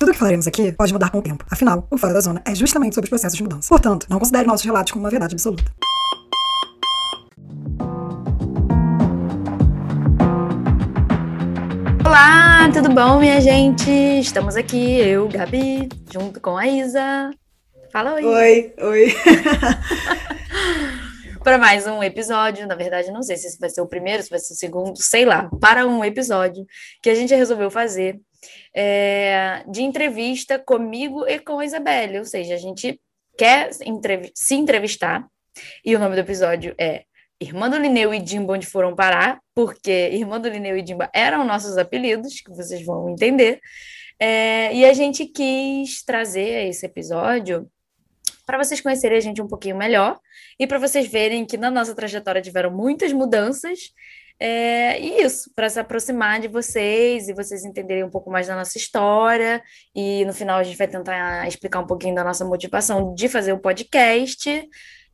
Tudo o que falaremos aqui pode mudar com o tempo. Afinal, o Fora da Zona é justamente sobre os processos de mudança. Portanto, não considere nossos relatos como uma verdade absoluta. Olá, tudo bom, minha gente? Estamos aqui, eu, Gabi, junto com a Isa. Fala oi. Oi, oi. para mais um episódio. Na verdade, não sei se vai ser o primeiro, se vai ser o segundo, sei lá. Para um episódio que a gente resolveu fazer é, de entrevista comigo e com a Isabelle. Ou seja, a gente quer se entrevistar, e o nome do episódio é Irmã do Lineu e Dimba Onde Foram Parar, porque Irmã do Lineu e Dimba eram nossos apelidos, que vocês vão entender. É, e a gente quis trazer esse episódio para vocês conhecerem a gente um pouquinho melhor e para vocês verem que na nossa trajetória tiveram muitas mudanças é, e isso, para se aproximar de vocês e vocês entenderem um pouco mais da nossa história. E no final a gente vai tentar explicar um pouquinho da nossa motivação de fazer o podcast.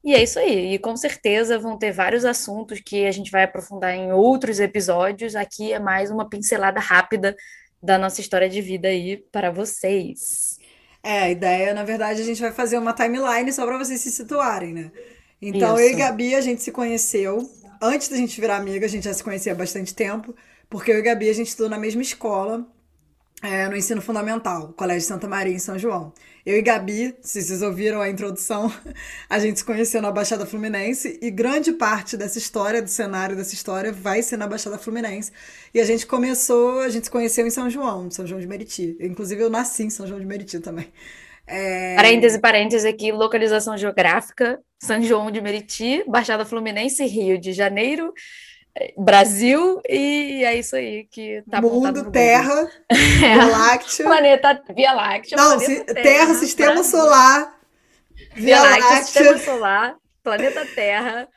E é isso aí. E com certeza vão ter vários assuntos que a gente vai aprofundar em outros episódios. Aqui é mais uma pincelada rápida da nossa história de vida aí para vocês. É, a ideia, na verdade, a gente vai fazer uma timeline só para vocês se situarem, né? Então, Isso. eu e Gabi, a gente se conheceu antes da gente virar amiga, a gente já se conhecia há bastante tempo, porque eu e Gabi a gente estudou na mesma escola, é, no ensino fundamental, Colégio Santa Maria, em São João. Eu e Gabi, se vocês ouviram a introdução, a gente se conheceu na Baixada Fluminense e grande parte dessa história, do cenário dessa história, vai ser na Baixada Fluminense. E a gente começou, a gente se conheceu em São João, São João de Meriti. Inclusive, eu nasci em São João de Meriti também. É... Parêntese, parêntese aqui, localização geográfica, São João de Meriti, Baixada Fluminense, Rio de Janeiro, eh, Brasil, e é isso aí que tá Mundo, Terra, Via Láctea. Planeta Via Láctea. Não, planeta terra, terra, Sistema Brasil. Solar. Via, Via Láctea, Láctea, Sistema Solar, Planeta Terra,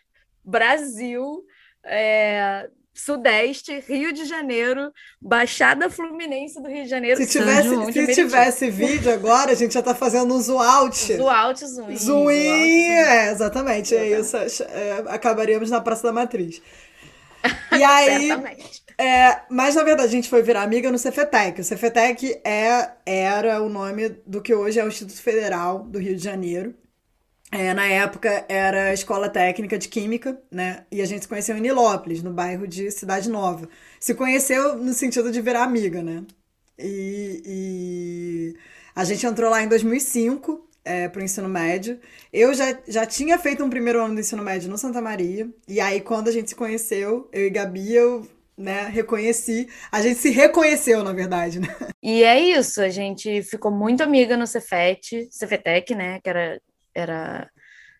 Brasil, é, Sudeste, Rio de Janeiro, Baixada Fluminense do Rio de Janeiro. Se tivesse, João, se tivesse vídeo agora, a gente já tá fazendo um zoom out. Zoom out, zoom in. Zoom in, é, exatamente, é isso. É, acabaríamos na Praça da Matriz. E aí, é, mas na verdade a gente foi virar amiga no Cefetec. O Cefetec é, era o nome do que hoje é o Instituto Federal do Rio de Janeiro. É, na época era Escola Técnica de Química, né? E a gente se conheceu em Nilópolis, no bairro de Cidade Nova. Se conheceu no sentido de virar amiga, né? E, e a gente entrou lá em 2005 é, para o ensino médio. Eu já, já tinha feito um primeiro ano do ensino médio no Santa Maria. E aí, quando a gente se conheceu, eu e Gabi, eu né, reconheci. A gente se reconheceu, na verdade, né? E é isso, a gente ficou muito amiga no Cefet, Cefetec, né? Que era era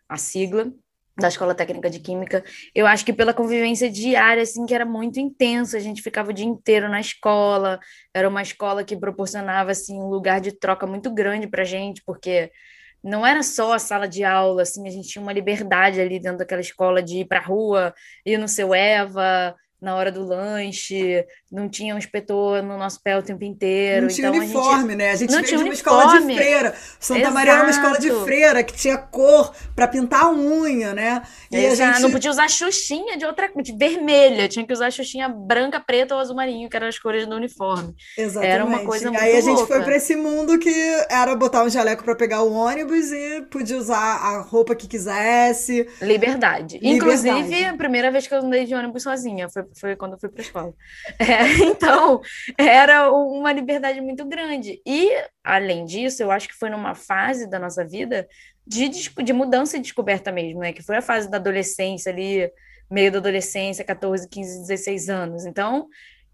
a sigla da Escola Técnica de Química. Eu acho que pela convivência diária, assim, que era muito intensa, a gente ficava o dia inteiro na escola, era uma escola que proporcionava, assim, um lugar de troca muito grande pra gente, porque não era só a sala de aula, assim, a gente tinha uma liberdade ali dentro daquela escola de ir pra rua, ir no seu Eva, na hora do lanche, não tinha um inspetor no nosso pé o tempo inteiro. Não tinha então, uniforme, a gente... né? A gente não veio de uma uniforme. escola de freira. Santa Exato. Maria era uma escola de freira que tinha cor para pintar a unha, né? E Exato. a gente não podia usar xuxinha de outra de vermelha, tinha que usar xuxinha branca, preta ou azul marinho, que eram as cores do uniforme. Exatamente. Era uma coisa muito Aí a gente louca. foi para esse mundo que era botar um jaleco para pegar o ônibus e podia usar a roupa que quisesse. Liberdade. Liberdade. Inclusive, a primeira vez que eu andei de ônibus sozinha foi foi quando eu fui para a escola. É, então, era uma liberdade muito grande. E, além disso, eu acho que foi numa fase da nossa vida de, de mudança e descoberta mesmo, né? Que foi a fase da adolescência ali, meio da adolescência, 14, 15, 16 anos. Então,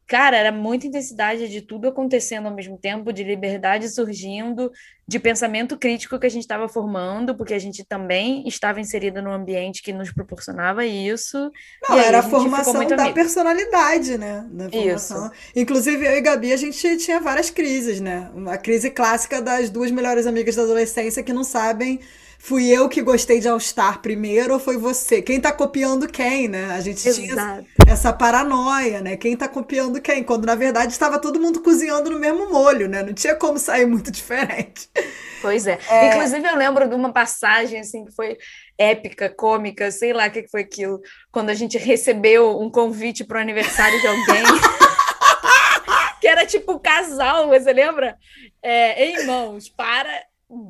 cara, era muita intensidade de tudo acontecendo ao mesmo tempo, de liberdade surgindo, de pensamento crítico que a gente estava formando, porque a gente também estava inserida num ambiente que nos proporcionava isso. Não, era a, a formação da amigo. personalidade, né? Da formação. Isso. Inclusive, eu e Gabi, a gente tinha várias crises, né? Uma crise clássica das duas melhores amigas da adolescência que não sabem fui eu que gostei de All Star primeiro ou foi você? Quem tá copiando quem, né? A gente Exato. tinha essa paranoia, né? Quem tá copiando quem? Quando na verdade estava todo mundo cozinhando no mesmo molho, né? Não tinha como sair muito diferente. Pois é. é. Inclusive, eu lembro de uma passagem assim que foi épica, cômica, sei lá o que foi aquilo, quando a gente recebeu um convite para o aniversário de alguém. que era tipo casal, você lembra? É, em mãos, para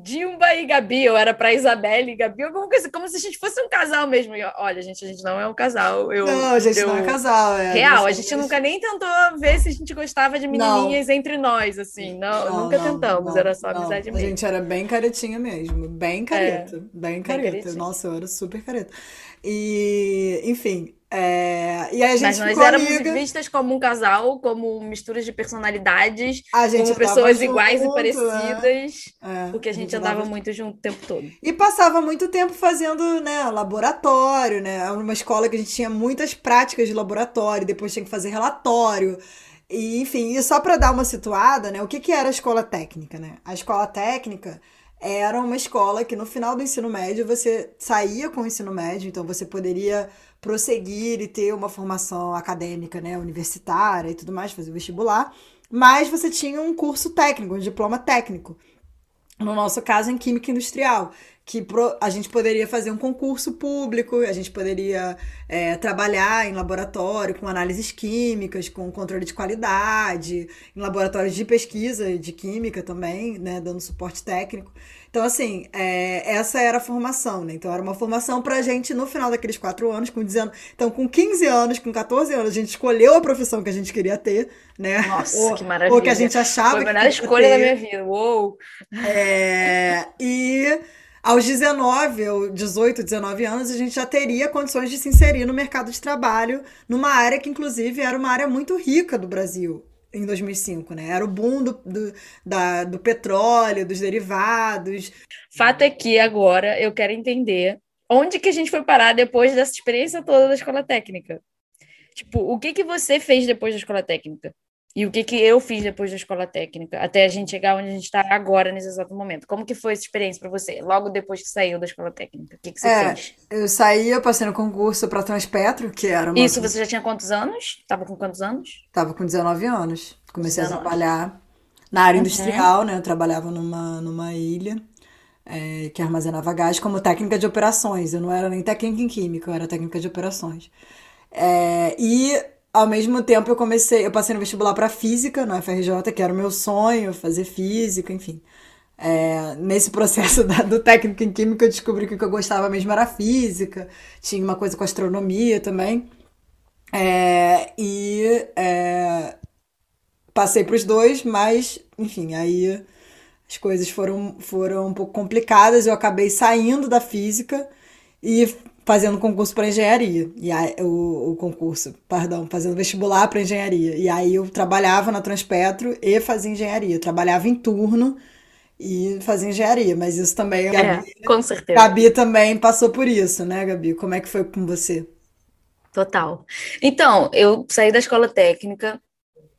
Dilma e Gabi, eu era para Isabelle e Gabi, alguma coisa, como se a gente fosse um casal mesmo. E, olha, gente, a gente não é um casal. Eu, não, a gente eu... não é casal. É, Real, a gente nunca nem tentou ver se a gente gostava de menininhas não. entre nós, assim. Não, não nunca não, tentamos, era só amizade mesmo. A gente era bem caretinha mesmo, bem careta, é, bem careta. Bem Nossa, eu era super careta. E, enfim, é, e a gente Mas nós éramos amiga. vistas como um casal, como misturas de personalidades, como pessoas iguais junto, e parecidas, é. porque a gente, a gente andava muito junto o tempo todo. E passava muito tempo fazendo né, laboratório, né? Era uma escola que a gente tinha muitas práticas de laboratório, depois tinha que fazer relatório. E, enfim, e só para dar uma situada, né? O que, que era a escola técnica, né? A escola técnica era uma escola que no final do ensino médio você saía com o ensino médio, então você poderia prosseguir e ter uma formação acadêmica, né, universitária e tudo mais, fazer vestibular, mas você tinha um curso técnico, um diploma técnico. No nosso caso, em Química Industrial, que a gente poderia fazer um concurso público, a gente poderia é, trabalhar em laboratório com análises químicas, com controle de qualidade, em laboratórios de pesquisa de química também, né, dando suporte técnico. Então, assim, é, essa era a formação, né? Então, era uma formação pra gente no final daqueles quatro anos, com 19... Então, com 15 anos, com 14 anos, a gente escolheu a profissão que a gente queria ter, né? Nossa, ou, que maravilha. Ou que a gente achava Foi a melhor escolha ter. da minha vida, uou! É, e aos 19 ou 18, 19 anos, a gente já teria condições de se inserir no mercado de trabalho, numa área que, inclusive, era uma área muito rica do Brasil em 2005, né? Era o boom do, do, da, do petróleo, dos derivados. Fato é que agora eu quero entender onde que a gente foi parar depois dessa experiência toda da escola técnica. Tipo, o que que você fez depois da escola técnica? E o que, que eu fiz depois da escola técnica, até a gente chegar onde a gente está agora, nesse exato momento. Como que foi essa experiência para você, logo depois que saiu da escola técnica? O que, que você é, fez? Eu saí, eu passei no concurso para Transpetro, que era uma... Isso, você já tinha quantos anos? Tava com quantos anos? Tava com 19 anos. Comecei 19. a trabalhar na área uhum. industrial, né? Eu trabalhava numa, numa ilha é, que armazenava gás como técnica de operações. Eu não era nem técnica em química, eu era técnica de operações. É, e ao mesmo tempo eu comecei, eu passei no vestibular para física na FRJ, que era o meu sonho, fazer física, enfim. É, nesse processo da, do técnico em química eu descobri que o que eu gostava mesmo era física, tinha uma coisa com astronomia também. É, e é, passei para os dois, mas enfim, aí as coisas foram, foram um pouco complicadas, eu acabei saindo da física e fazendo concurso para engenharia. E aí, o, o concurso, perdão, fazendo vestibular para engenharia. E aí eu trabalhava na Transpetro e fazia engenharia. Eu trabalhava em turno e fazia engenharia, mas isso também. É, Gabi, com certeza. Gabi também passou por isso, né, Gabi? Como é que foi com você? Total. Então, eu saí da escola técnica.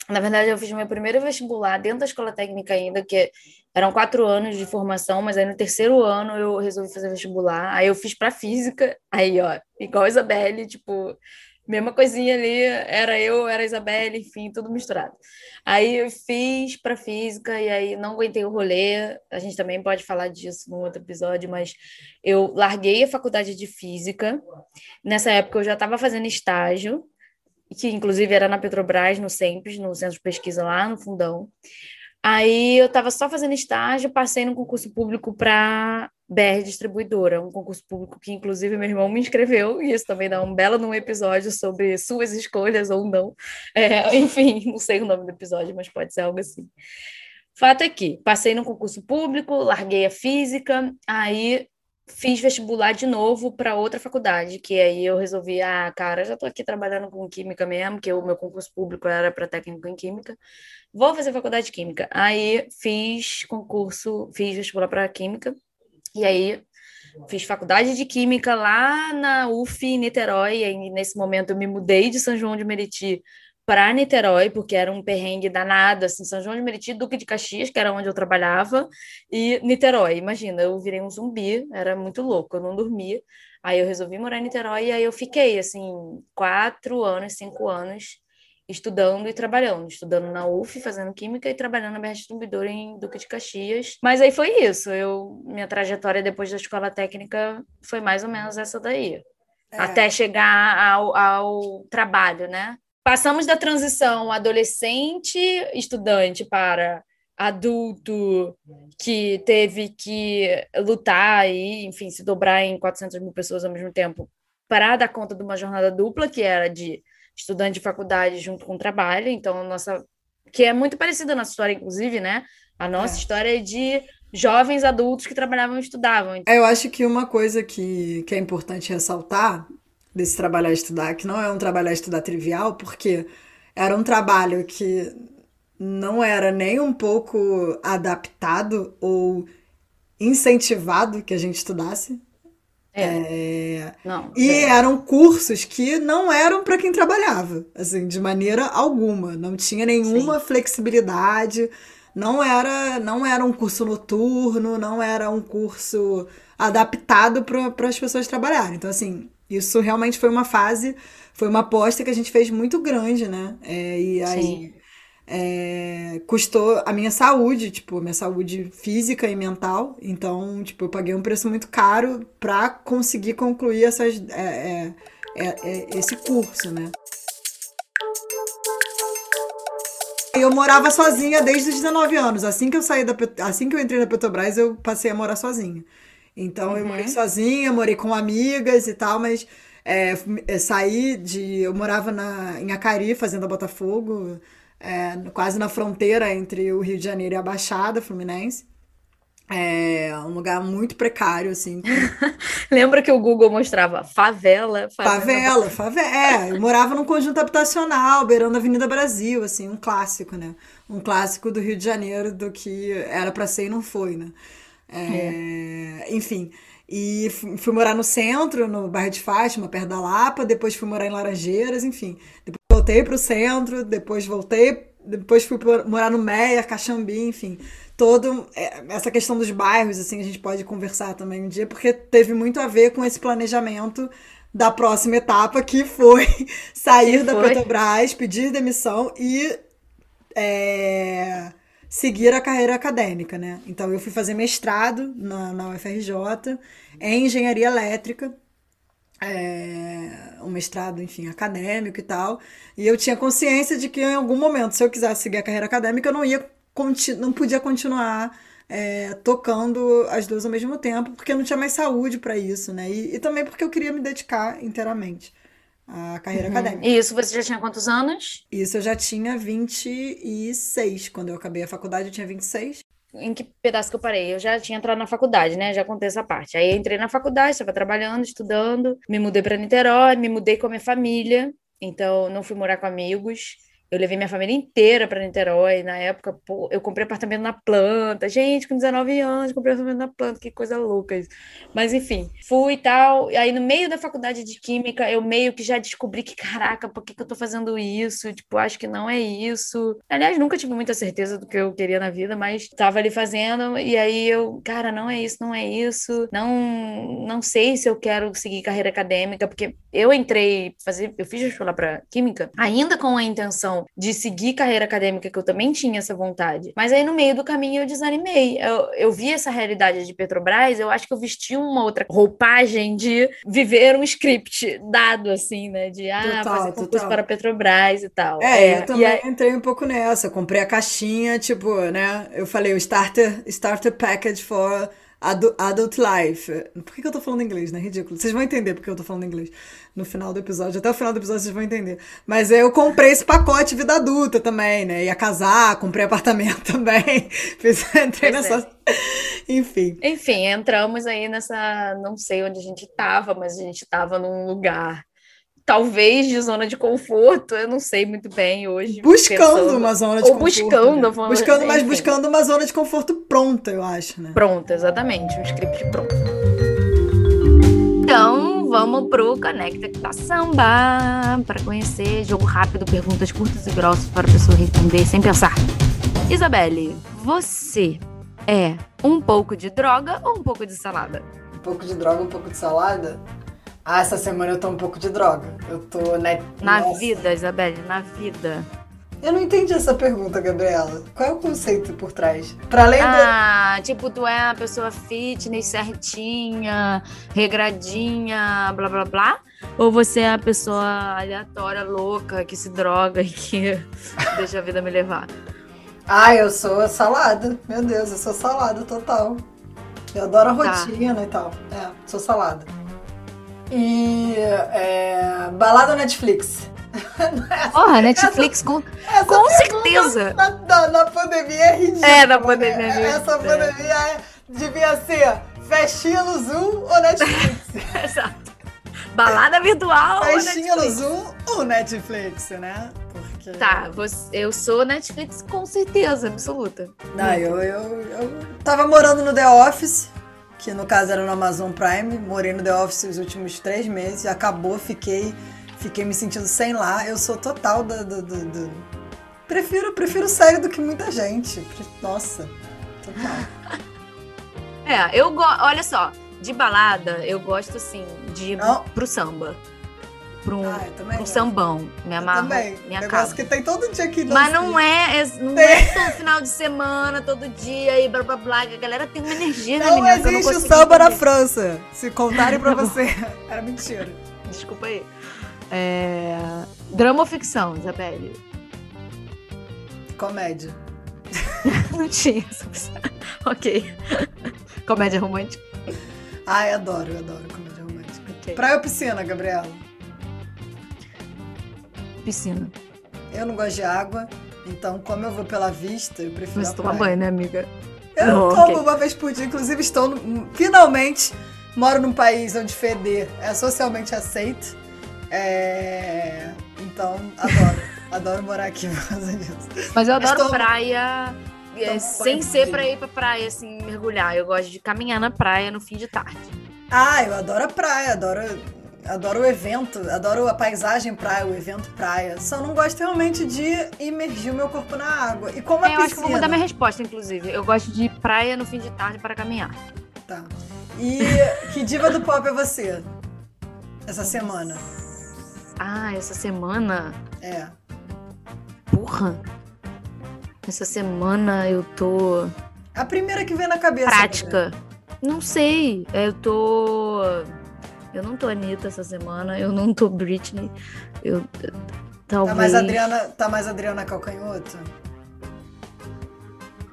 Na verdade, eu fiz meu primeiro vestibular dentro da escola técnica ainda, que eram quatro anos de formação, mas aí no terceiro ano eu resolvi fazer vestibular. Aí eu fiz para física, aí, ó, igual a Isabelle, tipo, mesma coisinha ali, era eu, era a Isabelle, enfim, tudo misturado. Aí eu fiz para física e aí não aguentei o rolê. A gente também pode falar disso num outro episódio, mas eu larguei a faculdade de física. Nessa época eu já estava fazendo estágio, que inclusive era na Petrobras, no SEMPES, no centro de pesquisa lá no Fundão. Aí eu estava só fazendo estágio, passei no concurso público para BR Distribuidora, um concurso público que, inclusive, meu irmão me inscreveu, e isso também dá um belo num episódio sobre suas escolhas ou não. É, enfim, não sei o nome do episódio, mas pode ser algo assim. Fato é que passei no concurso público, larguei a física, aí fiz vestibular de novo para outra faculdade, que aí eu resolvi, ah, cara, já estou aqui trabalhando com química mesmo, que o meu concurso público era para técnico em química. Vou fazer faculdade de química. Aí fiz concurso, fiz vestibular para química. E aí fiz faculdade de química lá na UF Niterói, e nesse momento eu me mudei de São João de Meriti para Niterói, porque era um perrengue danado, assim, São João de Meriti, Duque de Caxias, que era onde eu trabalhava, e Niterói. Imagina, eu virei um zumbi, era muito louco, eu não dormia. Aí eu resolvi morar em Niterói e aí eu fiquei, assim, quatro anos, cinco anos, estudando e trabalhando, estudando na UF, fazendo química e trabalhando na BR Distribuidora em Duque de Caxias. Mas aí foi isso, eu, minha trajetória depois da escola técnica foi mais ou menos essa daí. É. Até chegar ao, ao trabalho, né? Passamos da transição adolescente estudante para adulto que teve que lutar e, enfim, se dobrar em 400 mil pessoas ao mesmo tempo para dar conta de uma jornada dupla, que era de estudante de faculdade junto com trabalho. Então, nossa. Que é muito parecida a nossa história, inclusive, né? A nossa é. história é de jovens adultos que trabalhavam e estudavam. Eu acho que uma coisa que, que é importante ressaltar desse trabalhar estudar, que não é um trabalhar estudar trivial, porque era um trabalho que não era nem um pouco adaptado ou incentivado que a gente estudasse. É. é... Não, e é. eram cursos que não eram para quem trabalhava, assim, de maneira alguma. Não tinha nenhuma Sim. flexibilidade. Não era, não era um curso noturno, não era um curso adaptado para as pessoas trabalharem. Então, assim, isso realmente foi uma fase, foi uma aposta que a gente fez muito grande, né? É, e aí é, custou a minha saúde, tipo, minha saúde física e mental. Então, tipo, eu paguei um preço muito caro para conseguir concluir essas, é, é, é, é, esse curso, né? Eu morava sozinha desde os 19 anos. Assim que eu saí da assim que eu entrei na Petrobras, eu passei a morar sozinha. Então uhum. eu morei uhum. sozinha, morei com amigas e tal, mas é, é, saí de. Eu morava na, em Acari, fazenda Botafogo, é, quase na fronteira entre o Rio de Janeiro e a Baixada Fluminense. É um lugar muito precário, assim. Lembra que o Google mostrava favela? Favela, favela. É, eu morava num conjunto habitacional, beirando a Avenida Brasil, assim, um clássico, né? Um clássico do Rio de Janeiro, do que era para ser e não foi, né? É, é. Enfim. E fui morar no centro, no bairro de Fátima, perto da Lapa, depois fui morar em Laranjeiras, enfim. Depois voltei para o centro, depois voltei, depois fui morar no Meia, Caxambi, enfim. Todo é, essa questão dos bairros, assim, a gente pode conversar também um dia, porque teve muito a ver com esse planejamento da próxima etapa, que foi sair que da foi? Petrobras, pedir demissão e é, seguir a carreira acadêmica, né? Então eu fui fazer mestrado na, na UFRJ em engenharia elétrica, é, um mestrado, enfim, acadêmico e tal. E eu tinha consciência de que em algum momento, se eu quisesse seguir a carreira acadêmica, eu não ia não podia continuar é, tocando as duas ao mesmo tempo, porque eu não tinha mais saúde para isso, né? E, e também porque eu queria me dedicar inteiramente a carreira uhum. acadêmica. E isso você já tinha quantos anos? Isso eu já tinha 26. Quando eu acabei a faculdade, eu tinha 26. Em que pedaço que eu parei? Eu já tinha entrado na faculdade, né? Já contei essa parte. Aí entrei na faculdade, estava trabalhando, estudando, me mudei para Niterói, me mudei com a minha família, então não fui morar com amigos. Eu levei minha família inteira para Niterói. Na época, pô, eu comprei apartamento na planta. Gente, com 19 anos, comprei apartamento na planta. Que coisa louca isso. Mas, enfim, fui e tal. E aí, no meio da faculdade de Química, eu meio que já descobri que, caraca, por que, que eu tô fazendo isso? Tipo, acho que não é isso. Aliás, nunca tive muita certeza do que eu queria na vida, mas tava ali fazendo. E aí, eu, cara, não é isso, não é isso. Não, não sei se eu quero seguir carreira acadêmica, porque eu entrei, fazer, eu fiz vestibular para Química, ainda com a intenção de seguir carreira acadêmica, que eu também tinha essa vontade. Mas aí no meio do caminho eu desanimei. Eu, eu vi essa realidade de Petrobras, eu acho que eu vesti uma outra roupagem de viver um script dado, assim, né? De ah, total, fazer concurso total. para Petrobras e tal. É, é eu também aí... entrei um pouco nessa. Eu comprei a caixinha, tipo, né? Eu falei o starter, starter package for Adult Life. Por que, que eu tô falando inglês, né? Ridículo. Vocês vão entender porque eu tô falando inglês no final do episódio. Até o final do episódio vocês vão entender. Mas eu comprei esse pacote vida adulta também, né? Ia casar, comprei apartamento também. Fiz, entrei pois nessa. É. Enfim. Enfim, entramos aí nessa. Não sei onde a gente tava, mas a gente tava num lugar talvez de zona de conforto, eu não sei muito bem hoje. Buscando pensando, uma zona de ou conforto. Buscando, né? buscando, mas enfim. buscando uma zona de conforto pronta, eu acho, né? Pronta, exatamente, um script pronto. Então, vamos pro Conecta que tá samba para conhecer jogo rápido, perguntas curtas e grossas para a pessoa responder sem pensar. Isabelle, você é um pouco de droga ou um pouco de salada? Um pouco de droga, um pouco de salada? Ah, essa semana eu tô um pouco de droga. Eu tô, né? Na Nossa. vida, Isabelle, na vida. Eu não entendi essa pergunta, Gabriela. Qual é o conceito por trás? Para além Ah, do... tipo, tu é uma pessoa fitness, certinha, regradinha, blá blá blá? Ou você é a pessoa aleatória, louca, que se droga e que deixa a vida me levar? Ah, eu sou salada. Meu Deus, eu sou salada total. Eu adoro a tá. rotina tá. e tal. É, sou salada. E é, balada Netflix. Porra, Netflix com, essa com certeza. Na, na, na, pandemia é ridículo. É, na pandemia né? é Essa pandemia é, devia ser festinha no Zoom ou Netflix. Exato. Balada virtual Festinha no Zoom ou Netflix, né? Porque... Tá, você, eu sou Netflix com certeza, absoluta. Não, eu, eu, eu tava morando no The Office que no caso era no Amazon Prime. Morei no The Office os últimos três meses, acabou, fiquei, fiquei me sentindo sem lá. Eu sou total do. do, do, do... Prefiro, prefiro série do que muita gente. Nossa, total. é, eu gosto. Olha só, de balada, eu gosto assim, de ir pro samba pra um, ah, um sambão. Me amarro. também. Negócio que tem todo dia aqui. Mas não é, não é todo final de semana, todo dia e blá blá blá. A galera tem uma energia, não né, menina? Existe não existe samba entender. na França. Se contarem pra você. Era mentira. Desculpa aí. É... Drama ou ficção, Isabelle? Comédia. não tinha essa Ok. Comédia romântica? Ai, adoro, adoro comédia romântica. Okay. Praia ou piscina, Gabriela? Piscina. Eu não gosto de água, então como eu vou pela vista, eu prefiro Você toma banho, né, amiga? Eu não, tomo okay. uma vez por dia, inclusive estou, no, finalmente, moro num país onde feder é socialmente aceito. É... Então, adoro. adoro morar aqui por causa disso. Mas eu adoro Mas praia... É, sem ser pra ir pra praia, assim, mergulhar. Eu gosto de caminhar na praia no fim de tarde. Ah, eu adoro a praia, adoro Adoro o evento, adoro a paisagem praia, o evento praia. Só não gosto realmente de imergir o meu corpo na água. E como é, a piscina... Eu acho que vou mudar minha resposta, inclusive. Eu gosto de praia no fim de tarde para caminhar. Tá. E que diva do pop é você? Essa semana? Ah, essa semana? É. Porra. Essa semana eu tô... A primeira que vem na cabeça. Prática. Não sei. Eu tô... Eu não tô Anitta essa semana, eu não tô Britney. Eu. Talvez. Tá mais Adriana, tá mais Adriana Calcanhoto?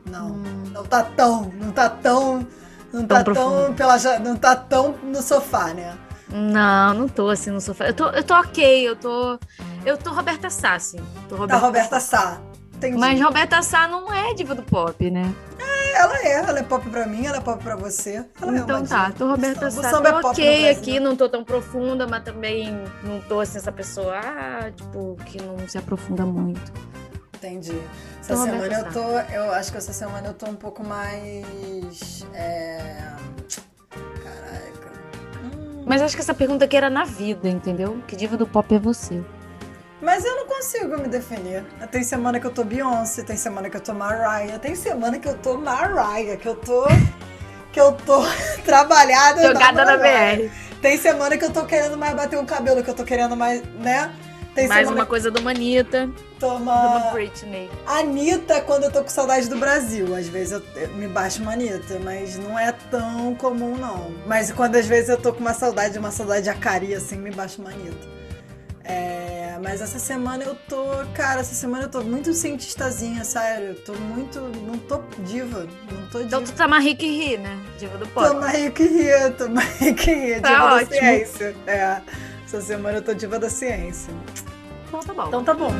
Não. Hum. Não tá tão. Não tá tão. Não tão tá tão pela, não tá tão no sofá, né? Não, não tô assim no sofá. Eu tô, eu tô ok, eu tô. Eu tô Roberta Sá, assim. Tô Roberta tá Roberta Sá. Entendi. Mas Roberta Sá não é diva do pop, né? É, ela é. Ela é pop pra mim, ela é pop pra você. Ela é então é tá, tô Roberta Sá. Tô é ok aqui, não tô tão profunda, mas também não tô assim, essa pessoa, ah, tipo, que não se aprofunda muito. Entendi. Essa tô semana eu tô. Eu acho que essa semana eu tô um pouco mais. É... Caraca. Hum. Mas acho que essa pergunta aqui era na vida, entendeu? Que diva do pop é você? Mas eu não consigo me definir. Tem semana que eu tô Beyoncé, tem semana que eu tô Mariah, tem semana que eu tô Mariah, que eu tô. que eu tô trabalhada. Jogada na, na BR. Tem semana que eu tô querendo mais bater o cabelo, que eu tô querendo mais, né? Tem mais uma coisa do Manita. Toma. uma Britney. Anitta, quando eu tô com saudade do Brasil. Às vezes eu, eu me baixo uma Anitta, mas não é tão comum, não. Mas quando às vezes eu tô com uma saudade, uma saudade de Acari, assim, me baixo uma Anitta. É, mas essa semana eu tô. Cara, essa semana eu tô muito cientistazinha, sério. Eu tô muito. Não tô diva. Não tô diva. Então tu tá mais rica e ri, né? Diva do pop. Tô mais rica e ri, tô mais rica e ri. Tá diva ótimo. da ciência. É. Essa semana eu tô diva da ciência. Então tá bom. Então tá bom.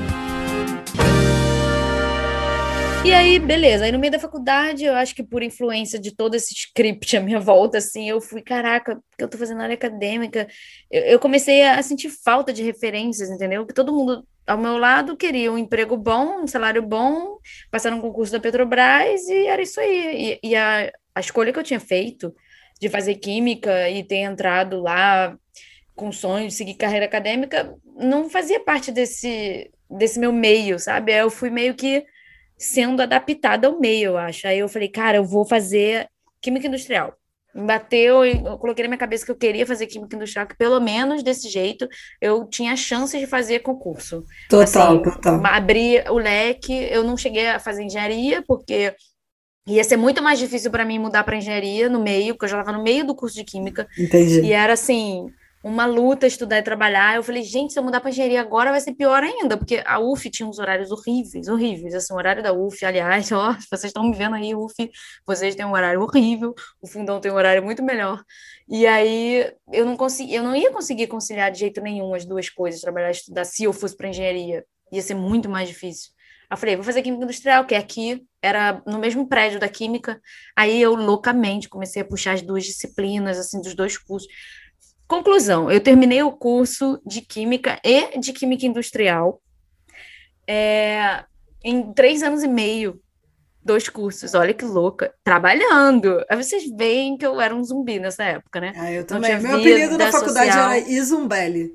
E aí, beleza. Aí no meio da faculdade, eu acho que por influência de todo esse script à minha volta, assim, eu fui, caraca, que eu tô fazendo área acadêmica. Eu, eu, comecei a sentir falta de referências, entendeu? Que todo mundo ao meu lado queria um emprego bom, um salário bom, passar um concurso da Petrobras e era isso aí. E, e a, a escolha que eu tinha feito de fazer química e ter entrado lá com sonho de seguir carreira acadêmica não fazia parte desse, desse meu meio, sabe? Eu fui meio que sendo adaptada ao meio, eu acho. Aí eu falei, cara, eu vou fazer química industrial. Me bateu e eu coloquei na minha cabeça que eu queria fazer química industrial, que pelo menos desse jeito eu tinha chances de fazer concurso. Total, assim, total. Abrir o leque, eu não cheguei a fazer engenharia, porque ia ser muito mais difícil para mim mudar para engenharia no meio, porque eu já estava no meio do curso de química. Entendi. E era assim, uma luta estudar e trabalhar. Eu falei, gente, se eu mudar para engenharia agora vai ser pior ainda, porque a UF tinha uns horários horríveis, horríveis. Assim, o horário da UF, aliás, ó, vocês estão me vendo aí, UF, vocês têm um horário horrível, o Fundão tem um horário muito melhor. E aí eu não consegui, eu não ia conseguir conciliar de jeito nenhum as duas coisas, trabalhar e estudar, se eu fosse para engenharia. Ia ser muito mais difícil. Eu falei, vou fazer química industrial, que aqui, era no mesmo prédio da química. Aí eu loucamente comecei a puxar as duas disciplinas, assim, dos dois cursos. Conclusão, eu terminei o curso de Química e de Química Industrial é, em três anos e meio, dois cursos, olha que louca, trabalhando. Aí vocês veem que eu era um zumbi nessa época, né? Ah, eu também. Meu apelido na faculdade social. era Izumbelli.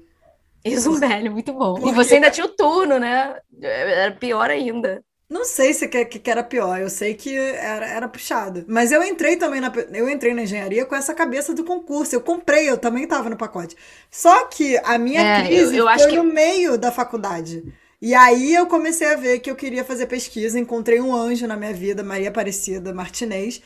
Izumbelli, muito bom. E você ainda tinha o turno, né? Era pior ainda. Não sei se que, que era pior, eu sei que era, era puxado. Mas eu entrei também na, eu entrei na engenharia com essa cabeça do concurso. Eu comprei, eu também estava no pacote. Só que a minha é, crise eu, eu foi que... no meio da faculdade. E aí eu comecei a ver que eu queria fazer pesquisa, encontrei um anjo na minha vida, Maria Aparecida Martinez,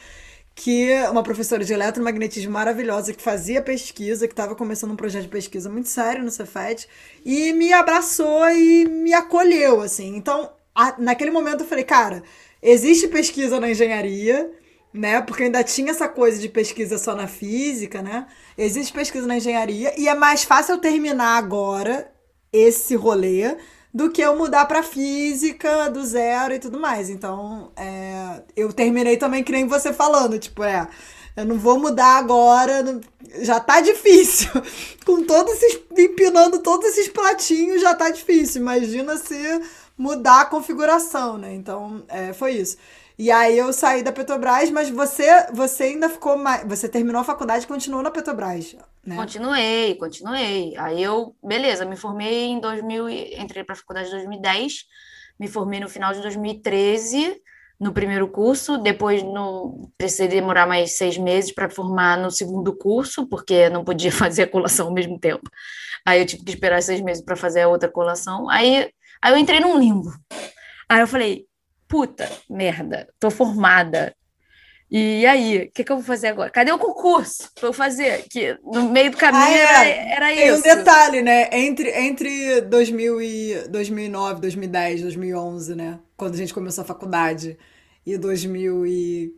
que é uma professora de eletromagnetismo maravilhosa que fazia pesquisa, que estava começando um projeto de pesquisa muito sério no Cefet, e me abraçou e me acolheu, assim. Então, a, naquele momento eu falei, cara, existe pesquisa na engenharia, né? Porque ainda tinha essa coisa de pesquisa só na física, né? Existe pesquisa na engenharia e é mais fácil eu terminar agora esse rolê do que eu mudar para física do zero e tudo mais. Então, é, eu terminei também que nem você falando, tipo, é, eu não vou mudar agora, não, já tá difícil. Com todos esses empinando todos esses pratinhos já tá difícil. Imagina se mudar a configuração, né? Então, é, foi isso. E aí eu saí da Petrobras, mas você você ainda ficou mais, você terminou a faculdade e continuou na Petrobras, né? Continuei, continuei. Aí eu, beleza, me formei em 2000, entrei para a faculdade em 2010, me formei no final de 2013 no primeiro curso, depois no, precisei demorar mais seis meses para formar no segundo curso, porque não podia fazer a colação ao mesmo tempo. Aí eu tive que esperar seis meses para fazer a outra colação. Aí Aí eu entrei num limbo. Aí eu falei, puta merda, tô formada. E aí, o que, que eu vou fazer agora? Cadê o concurso para eu fazer? Que no meio do caminho ah, é. era, era Tem isso. Tem um detalhe, né? Entre, entre 2000 e 2009, 2010, 2011, né? Quando a gente começou a faculdade, e 2000 e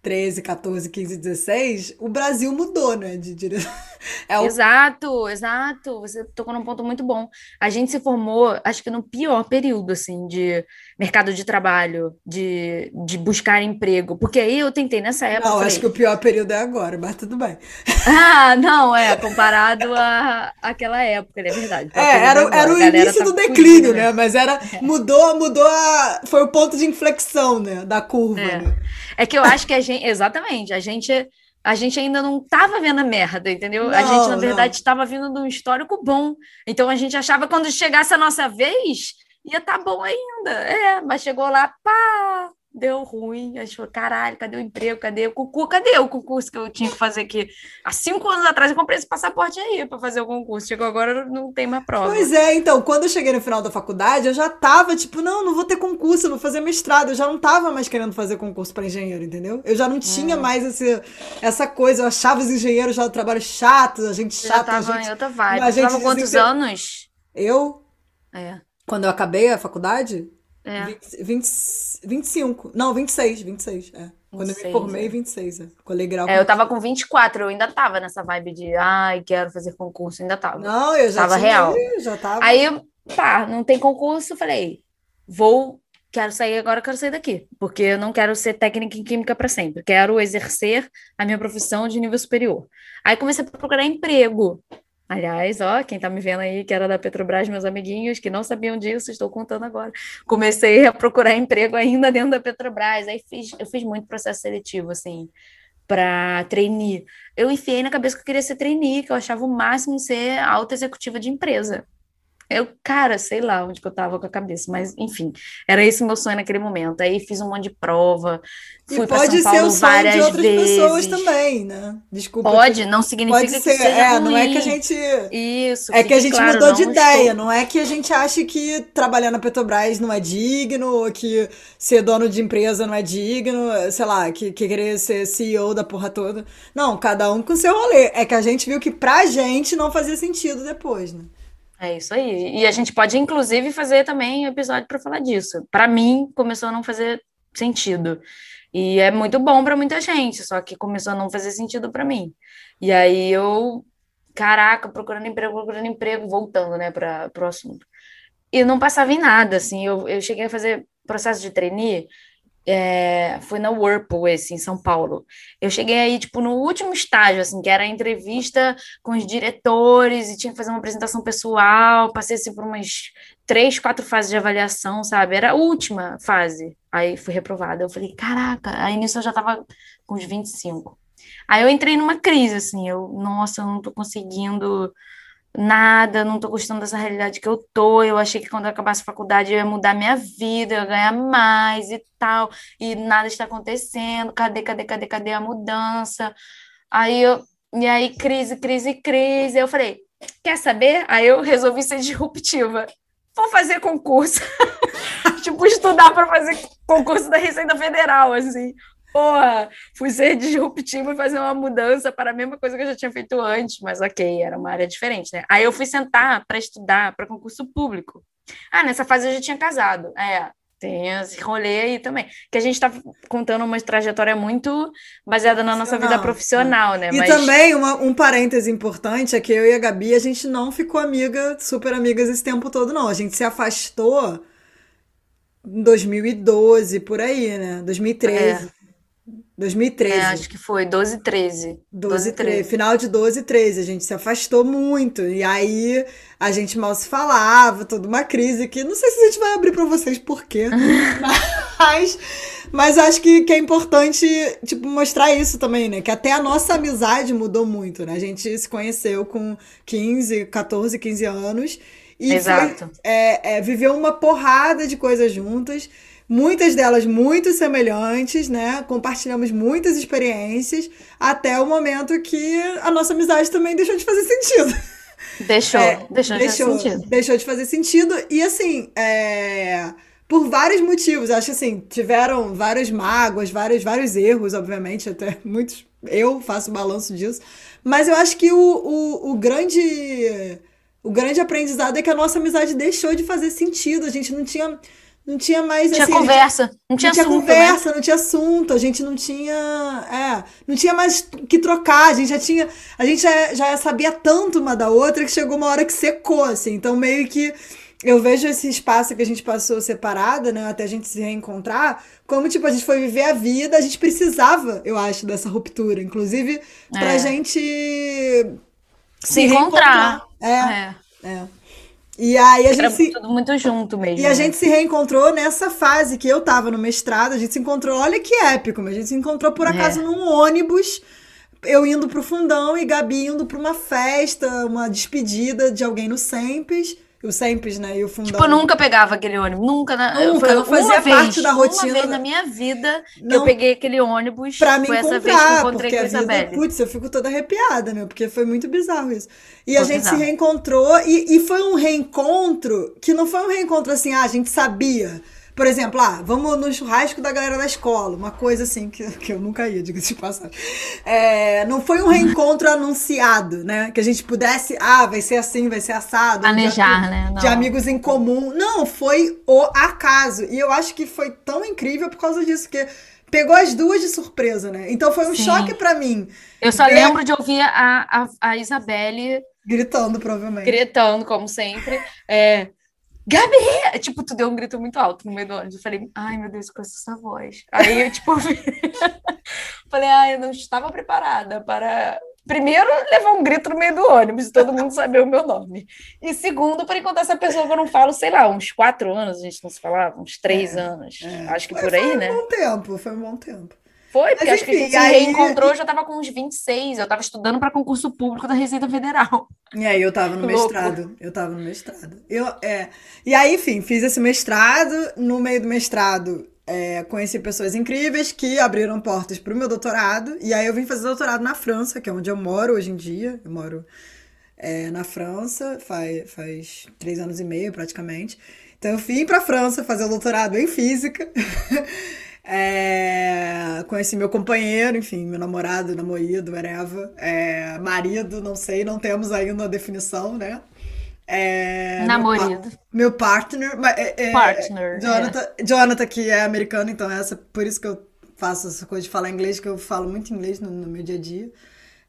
13, 14, 15, 16, o Brasil mudou, né? De direção. É o... Exato, exato. Você tocou num ponto muito bom. A gente se formou, acho que no pior período, assim, de mercado de trabalho, de, de buscar emprego. Porque aí eu tentei nessa época. Não, falei, acho que o pior período é agora, mas tudo bem. Ah, não, é, comparado a aquela época, é verdade. É, era, era o início tá do declínio, né? né? Mas era. É. Mudou, mudou a. Foi o ponto de inflexão, né? Da curva, é. né? É que eu acho que a gente, exatamente, a gente a gente ainda não estava vendo a merda, entendeu? Não, a gente, na verdade, estava vindo de um histórico bom. Então a gente achava que quando chegasse a nossa vez, ia estar tá bom ainda. É, mas chegou lá, pá, deu ruim. A gente falou, caralho, cadê o emprego? Cadê o concurso? Cadê o concurso que eu tinha que fazer aqui? Há cinco anos atrás eu comprei esse passaporte aí para fazer o concurso. Chegou agora, não tem mais prova. Pois é, então, quando eu cheguei no final da faculdade, eu já tava, tipo, não, não vou ter concurso, eu vou fazer mestrado. Eu já não tava mais querendo fazer concurso para engenheiro, entendeu? Eu já não tinha hum. mais esse, essa coisa. Eu achava os engenheiros já do trabalho chato, a gente chata. Já tava a gente, em outra vibe. A gente tava quantos anos? Eu, É. quando eu acabei a faculdade, É. 20, 20, 25. Não, 26, 26. É. Quando eu 26, me formei, é. 26. É. Colei grau. É, eu tava com 24, eu ainda tava nessa vibe de, ai, quero fazer concurso, ainda tava. Não, eu já Tava tinha, real. Já tava. Aí, eu, tá, não tem concurso, falei, vou, quero sair agora, quero sair daqui, porque eu não quero ser técnica em química para sempre, quero exercer a minha profissão de nível superior. Aí comecei a procurar emprego. Aliás, ó, quem tá me vendo aí, que era da Petrobras, meus amiguinhos que não sabiam disso, estou contando agora. Comecei a procurar emprego ainda dentro da Petrobras. Aí fiz, eu fiz muito processo seletivo, assim, para trainee. Eu enfiei na cabeça que eu queria ser trainee, que eu achava o máximo ser alta executiva de empresa. Eu, cara, sei lá onde que eu tava com a cabeça, mas enfim, era esse o meu sonho naquele momento. Aí fiz um monte de prova, fui para pode São ser Paulo o sonho várias de outras pessoas vezes. também, né? Desculpa. Pode, não significa Pode que ser. seja É, não é que a ruim. gente. Isso, É que a gente claro, mudou de ideia, estou- não é que a gente acha que trabalhar na Petrobras não é digno, ou que ser dono de empresa não é digno, sei lá, que, que querer ser CEO da porra toda. Não, cada um com seu rolê. É que a gente viu que pra gente não fazia sentido depois, né? É isso aí. E a gente pode, inclusive, fazer também um episódio para falar disso. Para mim, começou a não fazer sentido. E é muito bom para muita gente, só que começou a não fazer sentido para mim. E aí eu, caraca, procurando emprego, procurando emprego, voltando, né, para o assunto. E não passava em nada, assim. Eu, eu cheguei a fazer processo de trainee, é, foi na Whirlpool, esse, em São Paulo. Eu cheguei aí, tipo, no último estágio, assim, que era a entrevista com os diretores e tinha que fazer uma apresentação pessoal, passei assim, por umas três, quatro fases de avaliação, sabe? Era a última fase. Aí fui reprovada. Eu falei, caraca, aí nisso eu já tava com uns 25. Aí eu entrei numa crise, assim, eu, nossa, eu não tô conseguindo nada, não tô gostando dessa realidade que eu tô. Eu achei que quando eu acabasse a faculdade eu ia mudar minha vida, eu ia ganhar mais e tal, e nada está acontecendo. Cadê, cadê, cadê, cadê a mudança? Aí eu, e aí crise, crise, crise. Eu falei, quer saber? Aí eu resolvi ser disruptiva. Vou fazer concurso. tipo, estudar para fazer concurso da Receita Federal, assim. Porra, fui ser disruptiva e fazer uma mudança para a mesma coisa que eu já tinha feito antes, mas ok, era uma área diferente, né? Aí eu fui sentar para estudar para concurso público. Ah, nessa fase eu já tinha casado. É, tem esse rolê aí também. Que a gente está contando uma trajetória muito baseada na nossa vida profissional, né? E Mas também, uma- um parêntese importante é que eu e a Gabi, a gente não ficou amiga, super amigas esse tempo todo, não. A gente se afastou em 2012, por aí, né? 2013. 2013. é, acho que foi 12, 13. 12, 13. Final de 12, 13. A gente se afastou muito. E aí a gente mal se falava, toda uma crise que não sei se a gente vai abrir pra vocês por quê. mas, mas acho que, que é importante, tipo, mostrar isso também, né? Que até a nossa amizade mudou muito, né? A gente se conheceu com 15, 14, 15 anos. E Exato. Foi, é, é, viveu uma porrada de coisas juntas. Muitas delas muito semelhantes, né? Compartilhamos muitas experiências até o momento que a nossa amizade também deixou de fazer sentido. Deixou, É, deixou de deixou, fazer sentido. deixou de fazer sentido. E assim, é, por vários motivos. Acho que assim, tiveram várias mágoas, vários, vários erros, obviamente, até muitos. Eu faço balanço disso. Mas eu acho que o, o, o grande. O grande aprendizado é que a nossa amizade deixou de fazer sentido. A gente não tinha. Não tinha mais. Tinha assim, a gente- conversa, não tinha não tinha assunto, né? conversa, não tinha assunto, a gente não tinha. É, não tinha mais o que trocar, a gente já tinha. A gente já, já sabia tanto uma da outra que chegou uma hora que secou, assim. Então, meio que eu vejo esse espaço que a gente passou separada, né, até a gente se reencontrar, como, tipo, a gente foi viver a vida, a gente precisava, eu acho, dessa ruptura. Inclusive, pra É. gente Se encontrar. É, É. é. E aí a Era gente se. tudo muito junto mesmo. E a né? gente se reencontrou nessa fase que eu tava no mestrado, a gente se encontrou, olha que épico, mas a gente se encontrou por acaso É. num ônibus, eu indo pro fundão e Gabi indo pra uma festa, uma despedida de alguém no Sempes, o Sempes, né, e o fundão. Tipo, eu nunca pegava aquele ônibus, nunca. Na, Nunca, foi não fazia vez, parte da rotina Uma vez na minha vida que Não. eu peguei aquele ônibus. Pra me foi essa vez que eu encontrar, encontrei com a a vida, Isabelle. putz, eu fico toda arrepiada, meu, porque foi muito bizarro isso. E a Foi gente bizarro. se reencontrou, e, e foi um reencontro que não foi um reencontro assim, ah, a gente sabia. Por exemplo, ah, vamos no churrasco da galera da escola, uma coisa assim que, que eu nunca ia, diga-se de passagem. É, não foi um reencontro anunciado, né? Que a gente pudesse, ah, vai ser assim, vai ser assado. Planejar, de, né? Não. De amigos em comum. Não, foi o acaso. E eu acho que foi tão incrível por causa disso, que pegou as duas de surpresa, né? Então foi um Sim. choque para mim. Eu só lembro de ouvir a, a, a Isabelle gritando, provavelmente. Gritando, como sempre. É, Gabi! Tipo, tu deu um grito muito alto no meio do ônibus. Eu falei, ai meu Deus, com essa voz. Aí eu, tipo, falei, ai, eu não estava preparada para. Primeiro, levar um grito no meio do ônibus e todo mundo saber o meu nome. E segundo, para encontrar essa pessoa que eu não falo, sei lá, uns quatro anos a gente não se falava, uns três é, anos. É. Acho que por aí, né? Foi um bom tempo, foi um bom tempo. Foi, porque Mas, acho enfim, que a gente se reencontrou, eu já estava com uns 26, eu estava estudando para concurso público da Receita Federal. E aí eu estava no mestrado, eu estava no mestrado. Eu, é, e aí, enfim, fiz esse mestrado, no meio do mestrado é, conheci pessoas incríveis que abriram portas para o meu doutorado, e aí eu vim fazer doutorado na França, que é onde eu moro hoje em dia, eu moro é, na França faz, faz três anos e meio praticamente. Então eu vim para a França fazer o doutorado em física. É, conheci meu companheiro, enfim, meu namorado, namorado, whatever. É, marido, não sei, não temos ainda a definição, né? É, Namorado. Meu, partner. É, é, partner. Jonathan, é. Jonathan, que é americano, então essa, por isso que eu faço essa coisa de falar inglês, que eu falo muito inglês no, no meu dia a dia.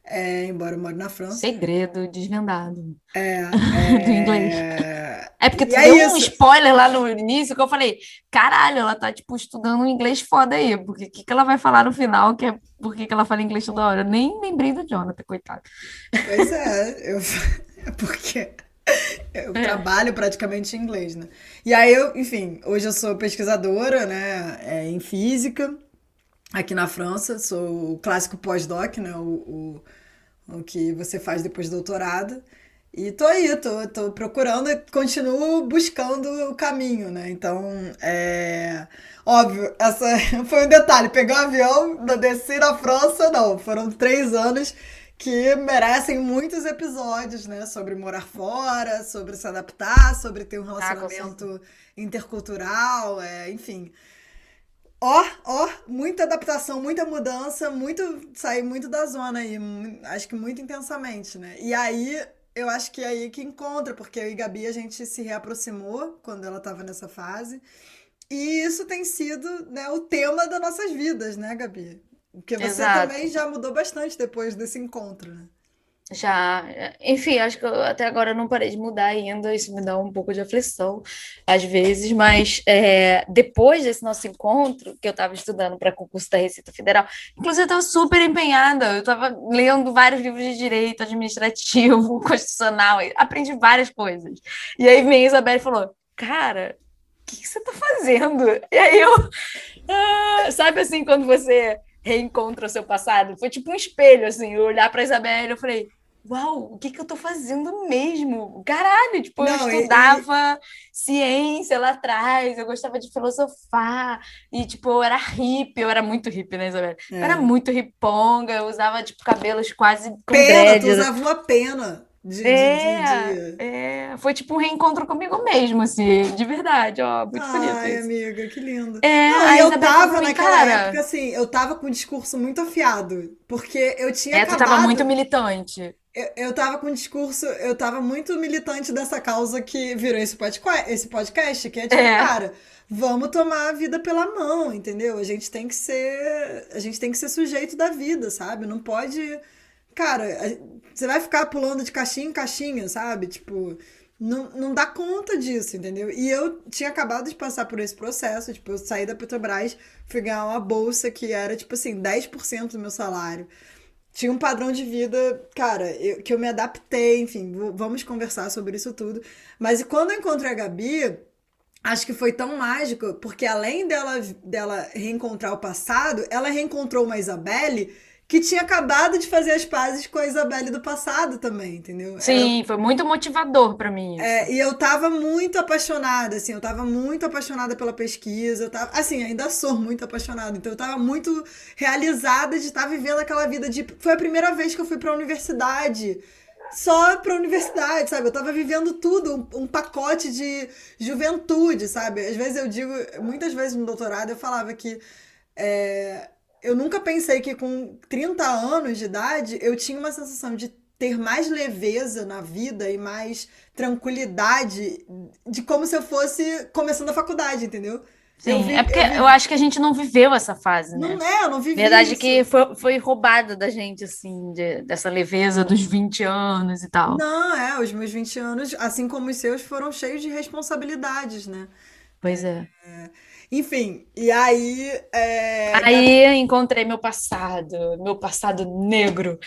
É, embora eu more na França. Segredo desvendado. É. é do inglês. É porque tu é deu um spoiler lá no início que eu falei: caralho, ela tá, tipo, estudando um inglês foda aí. Porque o que, que ela vai falar no final? Que é por que ela fala inglês toda hora? Eu nem lembrei do Jonathan, coitado. Pois é, eu... é porque. Eu é. trabalho praticamente em inglês, né? E aí eu, enfim, hoje eu sou pesquisadora, né, é, em física, aqui na França, sou o clássico pós-doc, né, o, o o que você faz depois do doutorado. E tô aí, tô, tô procurando e continuo buscando o caminho, né? Então, é. Óbvio, essa foi um detalhe. Pegar um avião, descer na França, não. Foram três anos que merecem muitos episódios, né? Sobre morar fora, sobre se adaptar, sobre ter um ah, relacionamento ah, intercultural, é, enfim. Ó, ó, muita adaptação, muita mudança, muito sair muito da zona aí, acho que muito intensamente, né? E aí eu acho que é aí que encontra, porque eu e Gabi a gente se reaproximou quando ela estava nessa fase. E isso tem sido né, o tema das nossas vidas, né, Gabi? Porque você Exato. também já mudou bastante depois desse encontro, né? Já, enfim, acho que eu, até agora eu não parei de mudar ainda, isso me dá um pouco de aflição às vezes, mas é, depois desse nosso encontro, que eu estava estudando para concurso da Receita Federal, inclusive eu estava super empenhada, eu estava lendo vários livros de direito administrativo, constitucional, aprendi várias coisas. E aí vem a Isabel falou: Cara, o que, que, você está fazendo? E aí eu, ah, sabe assim, quando você reencontra o seu passado? Foi tipo um espelho, assim, eu olhar para a Isabel e eu falei uau, o que, que eu tô fazendo mesmo? Caralho, tipo, Não, eu estudava e... ciência lá atrás, eu gostava de filosofar, e, tipo, eu era hippie, eu era muito hippie, né, Isabel? É. Eu era é. muito riponga, eu usava, tipo, cabelos quase com Pena, dread. tu usava uma pena. De, é, de, de, é, foi tipo um reencontro comigo mesmo, assim, de verdade, ó, muito Ai, bonito. Ai, amiga, que lindo. É, Não, eu tava naquela cara... época, assim, eu tava com um discurso muito afiado, porque eu tinha é, acabado... tu tava muito militante. Eu, tava com um discurso, eu tava muito militante dessa causa que virou esse podcast, esse podcast que é tipo, é. cara, vamos tomar a vida pela mão, entendeu? A gente tem que ser, a gente tem que ser sujeito da vida, sabe? Não pode cara, você vai ficar pulando de caixinha em caixinha, sabe? Tipo, não, não dá conta disso, entendeu? E eu tinha acabado de passar por esse processo, tipo, eu saí da Petrobras, fui ganhar uma bolsa que era, tipo assim, 10% do meu salário. Tinha um padrão de vida, cara, eu, que eu me adaptei, enfim, vamos conversar sobre isso tudo. Mas quando eu encontrei a Gabi, acho que foi tão mágico, porque além dela, dela reencontrar o passado, ela reencontrou uma Isabelle que tinha acabado de fazer as pazes com a Isabelle do passado também, entendeu? Sim, foi muito motivador para mim. É, e eu tava muito apaixonada, assim, eu tava muito apaixonada pela pesquisa, eu tava, assim, ainda sou muito apaixonada, então eu tava muito realizada de estar vivendo aquela vida de foi a primeira vez que eu fui para a universidade só pra universidade, sabe? Eu tava vivendo tudo, um, um, pacote de juventude, sabe? Às vezes eu digo, muitas vezes no doutorado eu falava que é, eu nunca pensei que com 30 anos de idade eu tinha uma sensação de ter mais leveza na vida e mais tranquilidade de como se eu fosse começando a faculdade, entendeu? Sim, vi, é porque eu, eu, acho que a gente não viveu essa fase, né? Não é, eu não vivi Verdade isso. que foi, foi roubada da gente, assim, de, dessa leveza dos 20 anos e tal. Não, é, os meus 20 anos, assim como os seus, foram cheios de responsabilidades, né? Pois é. é enfim, e aí. É... Aí encontrei meu passado, meu passado negro.